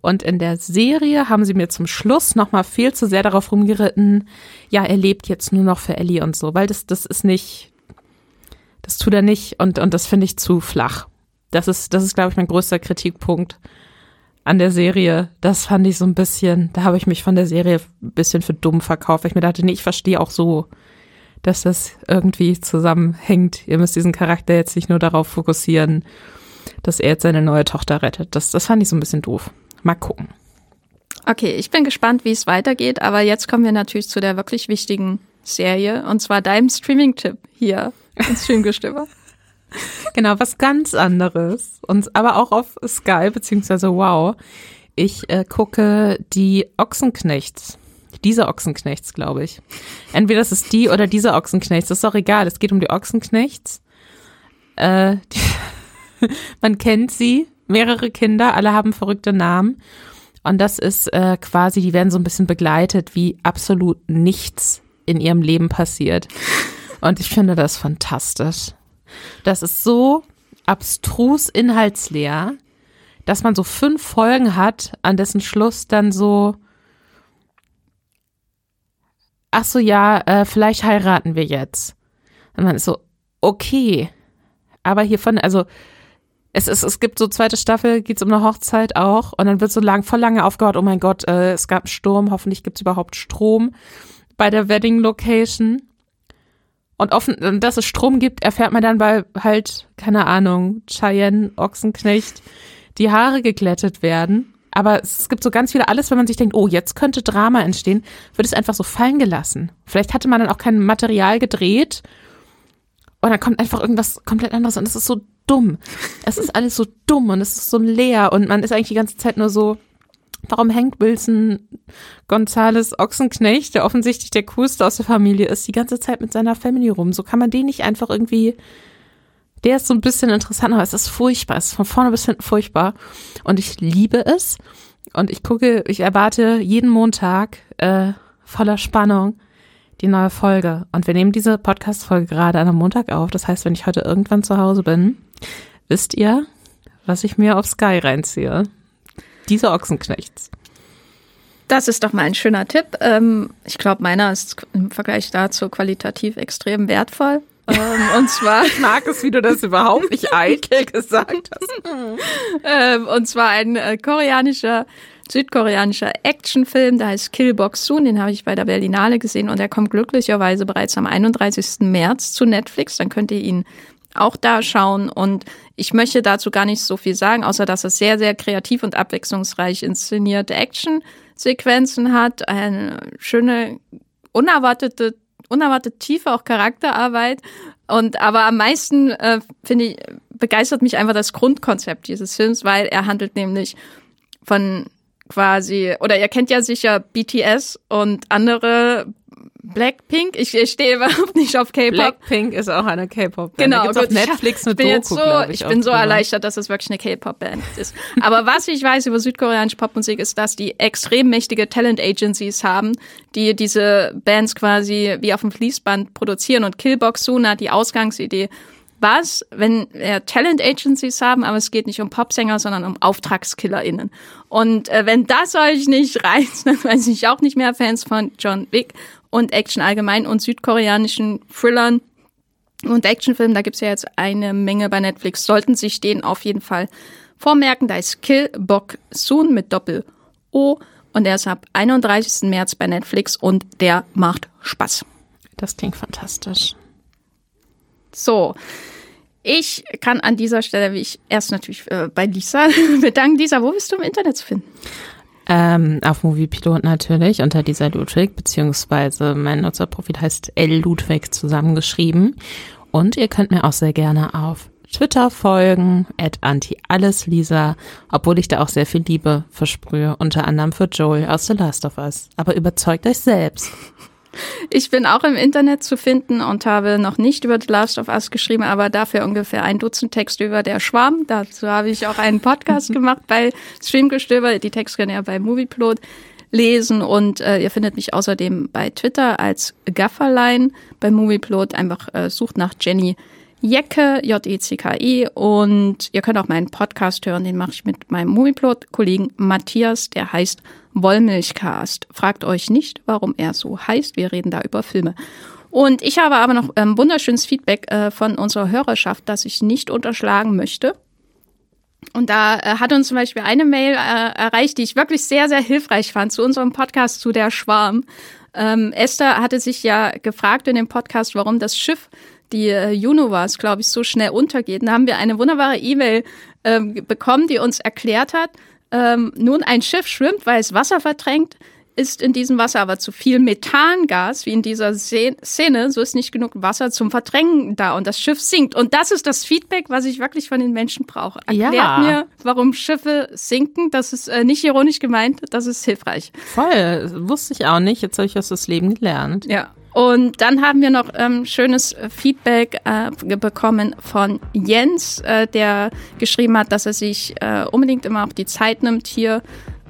Und in der Serie haben sie mir zum Schluss nochmal viel zu sehr darauf rumgeritten, ja, er lebt jetzt nur noch für Ellie und so, weil das, das ist nicht, das tut er nicht und, und das finde ich zu flach. Das ist, das ist, glaube ich, mein größter Kritikpunkt an der Serie. Das fand ich so ein bisschen, da habe ich mich von der Serie ein bisschen für dumm verkauft, weil ich mir dachte, nee, ich verstehe auch so, dass das irgendwie zusammenhängt. Ihr müsst diesen Charakter jetzt nicht nur darauf fokussieren, dass er jetzt seine neue Tochter rettet. Das, das fand ich so ein bisschen doof. Mal gucken. Okay, ich bin gespannt, wie es weitergeht, aber jetzt kommen wir natürlich zu der wirklich wichtigen Serie und zwar deinem Streaming-Tipp hier ins Streamgestöber. genau, was ganz anderes. Und aber auch auf Sky, beziehungsweise Wow. Ich äh, gucke die Ochsenknechts. Diese Ochsenknechts, glaube ich. Entweder das ist die oder diese Ochsenknechts. Das ist doch egal. Es geht um die Ochsenknechts. Äh, die, man kennt sie. Mehrere Kinder, alle haben verrückte Namen. Und das ist äh, quasi, die werden so ein bisschen begleitet, wie absolut nichts in ihrem Leben passiert. Und ich finde das fantastisch. Das ist so abstrus inhaltsleer, dass man so fünf Folgen hat, an dessen Schluss dann so, ach so, ja, äh, vielleicht heiraten wir jetzt. Und man ist so, okay. Aber hiervon, also, es, es, es gibt so zweite Staffel, geht's um eine Hochzeit auch und dann wird so lang, voll lange aufgehört, oh mein Gott, äh, es gab einen Sturm, hoffentlich gibt's überhaupt Strom bei der Wedding Location. Und offen, dass es Strom gibt, erfährt man dann bei halt, keine Ahnung, Cheyenne, Ochsenknecht, die Haare geglättet werden. Aber es gibt so ganz viele, alles, wenn man sich denkt, oh, jetzt könnte Drama entstehen, wird es einfach so fallen gelassen. Vielleicht hatte man dann auch kein Material gedreht und dann kommt einfach irgendwas komplett anderes und es ist so dumm. Es ist alles so dumm und es ist so leer und man ist eigentlich die ganze Zeit nur so, warum hängt Wilson Gonzales Ochsenknecht, der offensichtlich der coolste aus der Familie ist, die ganze Zeit mit seiner Family rum? So kann man den nicht einfach irgendwie der ist so ein bisschen interessant, aber es ist furchtbar. Es ist von vorne bis hinten furchtbar. Und ich liebe es. Und ich gucke, ich erwarte jeden Montag äh, voller Spannung die neue Folge. Und wir nehmen diese Podcast-Folge gerade an einem Montag auf. Das heißt, wenn ich heute irgendwann zu Hause bin, wisst ihr, was ich mir auf Sky reinziehe. Diese Ochsenknechts. Das ist doch mal ein schöner Tipp. Ähm, ich glaube, meiner ist im Vergleich dazu qualitativ extrem wertvoll. Ähm, und zwar. Ich mag es, wie du das überhaupt nicht eitel gesagt hast. ähm, und zwar ein äh, koreanischer, südkoreanischer Actionfilm, der heißt Killbox Soon, den habe ich bei der Berlinale gesehen und der kommt glücklicherweise bereits am 31. März zu Netflix. Dann könnt ihr ihn auch da schauen und ich möchte dazu gar nicht so viel sagen, außer dass es sehr, sehr kreativ und abwechslungsreich inszenierte Action-Sequenzen hat, eine schöne, unerwartete unerwartet tiefe auch Charakterarbeit. Und aber am meisten äh, finde ich begeistert mich einfach das Grundkonzept dieses Films, weil er handelt nämlich von quasi oder ihr kennt ja sicher BTS und andere Blackpink. Ich, ich stehe überhaupt nicht auf K-Pop. Blackpink ist auch eine K-Pop-Band. Genau. Da auf Netflix eine ich bin Doku, so, ich, ich bin so drüber. erleichtert, dass es wirklich eine K-Pop-Band ist. Aber was ich weiß über südkoreanische Popmusik ist, dass die extrem mächtige Talent-Agencies haben, die diese Bands quasi wie auf dem Fließband produzieren. Und Killbox Suna, die Ausgangsidee, was, wenn wir Talent Agencies haben, aber es geht nicht um Popsänger, sondern um AuftragskillerInnen. Und äh, wenn das euch nicht reizt, dann weiß ich auch nicht mehr Fans von John Wick und Action allgemein und südkoreanischen Thrillern und Actionfilmen. Da gibt's ja jetzt eine Menge bei Netflix. Sollten sich den auf jeden Fall vormerken. Da ist Kill Bok Soon mit Doppel O und der ist ab 31. März bei Netflix und der macht Spaß. Das klingt fantastisch. So. Ich kann an dieser Stelle, wie ich erst natürlich äh, bei Lisa bedanken. Lisa, wo bist du im Internet zu finden? Ähm, auf Moviepilot natürlich unter dieser Ludwig, beziehungsweise mein Nutzerprofil heißt L Ludwig zusammengeschrieben. Und ihr könnt mir auch sehr gerne auf Twitter folgen, at antialleslisa, obwohl ich da auch sehr viel Liebe versprühe, unter anderem für Joel aus The Last of Us. Aber überzeugt euch selbst. Ich bin auch im Internet zu finden und habe noch nicht über The Last of Us geschrieben, aber dafür ungefähr ein Dutzend Texte über der Schwarm. Dazu habe ich auch einen Podcast gemacht bei Streamgestöber. Die Texte könnt ihr bei Movieplot lesen und äh, ihr findet mich außerdem bei Twitter als Gafferlein. Bei Movieplot einfach äh, sucht nach Jenny Jecke, J-E-C-K-E und ihr könnt auch meinen Podcast hören, den mache ich mit meinem Movieplot-Kollegen Matthias, der heißt Wollmilchcast. Fragt euch nicht, warum er so heißt, wir reden da über Filme. Und ich habe aber noch ähm, wunderschönes Feedback äh, von unserer Hörerschaft, das ich nicht unterschlagen möchte. Und da äh, hat uns zum Beispiel eine Mail äh, erreicht, die ich wirklich sehr, sehr hilfreich fand zu unserem Podcast zu der Schwarm. Ähm, Esther hatte sich ja gefragt in dem Podcast, warum das Schiff die äh, Juno war es, glaube ich, so schnell untergeht. Da haben wir eine wunderbare E-Mail ähm, bekommen, die uns erklärt hat, ähm, nun ein Schiff schwimmt, weil es Wasser verdrängt, ist in diesem Wasser aber zu viel Methangas, wie in dieser Szene, so ist nicht genug Wasser zum Verdrängen da und das Schiff sinkt. Und das ist das Feedback, was ich wirklich von den Menschen brauche. Erklärt Ja. mir, warum Schiffe sinken. Das ist äh, nicht ironisch gemeint, das ist hilfreich. Voll, wusste ich auch nicht. Jetzt habe ich aus das Leben gelernt. Ja. Und dann haben wir noch ähm, schönes äh, Feedback äh, bekommen von Jens, äh, der geschrieben hat, dass er sich äh, unbedingt immer auch die Zeit nimmt hier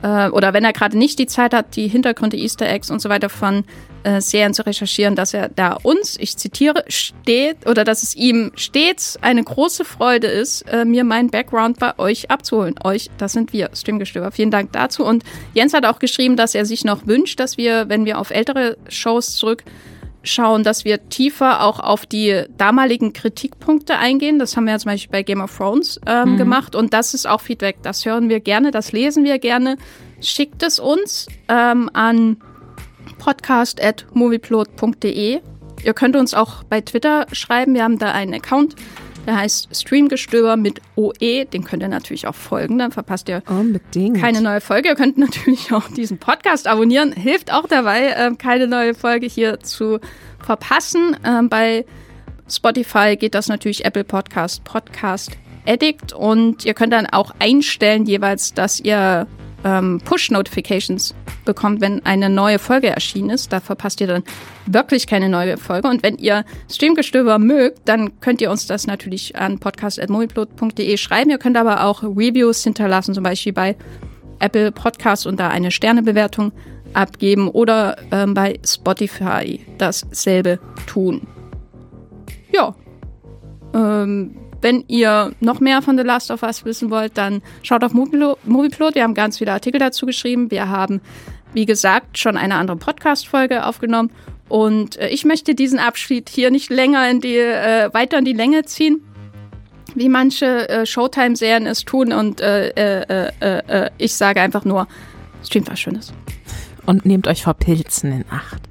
äh, oder wenn er gerade nicht die Zeit hat, die Hintergründe, Easter Eggs und so weiter von äh, Serien zu recherchieren, dass er da uns, ich zitiere, steht oder dass es ihm stets eine große Freude ist, äh, mir meinen Background bei euch abzuholen. Euch, das sind wir, Streamgestöber. Vielen Dank dazu. Und Jens hat auch geschrieben, dass er sich noch wünscht, dass wir, wenn wir auf ältere Shows zurück schauen, dass wir tiefer auch auf die damaligen Kritikpunkte eingehen. Das haben wir ja zum Beispiel bei Game of Thrones ähm, gemacht und das ist auch Feedback. Das hören wir gerne, das lesen wir gerne. Schickt es uns ähm, an podcast.movieplot.de ihr könnt uns auch bei Twitter schreiben. Wir haben da einen Account, der heißt Streamgestöber mit OE. Den könnt ihr natürlich auch folgen, dann verpasst ihr Unbedingt. keine neue Folge. Ihr könnt natürlich auch diesen Podcast abonnieren. Hilft auch dabei, äh, keine neue Folge hier zu verpassen. Ähm, bei Spotify geht das natürlich Apple Podcast, Podcast Addict und ihr könnt dann auch einstellen jeweils, dass ihr ähm, Push-Notifications bekommt, wenn eine neue Folge erschienen ist. Da verpasst ihr dann wirklich keine neue Folge. Und wenn ihr Streamgestöber mögt, dann könnt ihr uns das natürlich an podcast.moviplot.de schreiben. Ihr könnt aber auch Reviews hinterlassen, zum Beispiel bei Apple Podcasts und da eine Sternebewertung abgeben oder ähm, bei Spotify dasselbe tun. Ja. Ähm, wenn ihr noch mehr von The Last of Us wissen wollt, dann schaut auf Movieplot. Wir haben ganz viele Artikel dazu geschrieben. Wir haben, wie gesagt, schon eine andere Podcast-Folge aufgenommen. Und äh, ich möchte diesen Abschied hier nicht länger in die, äh, weiter in die Länge ziehen, wie manche äh, Showtime-Serien es tun. Und äh, äh, ich sage einfach nur, streamt was Schönes. Und nehmt euch vor Pilzen in Acht.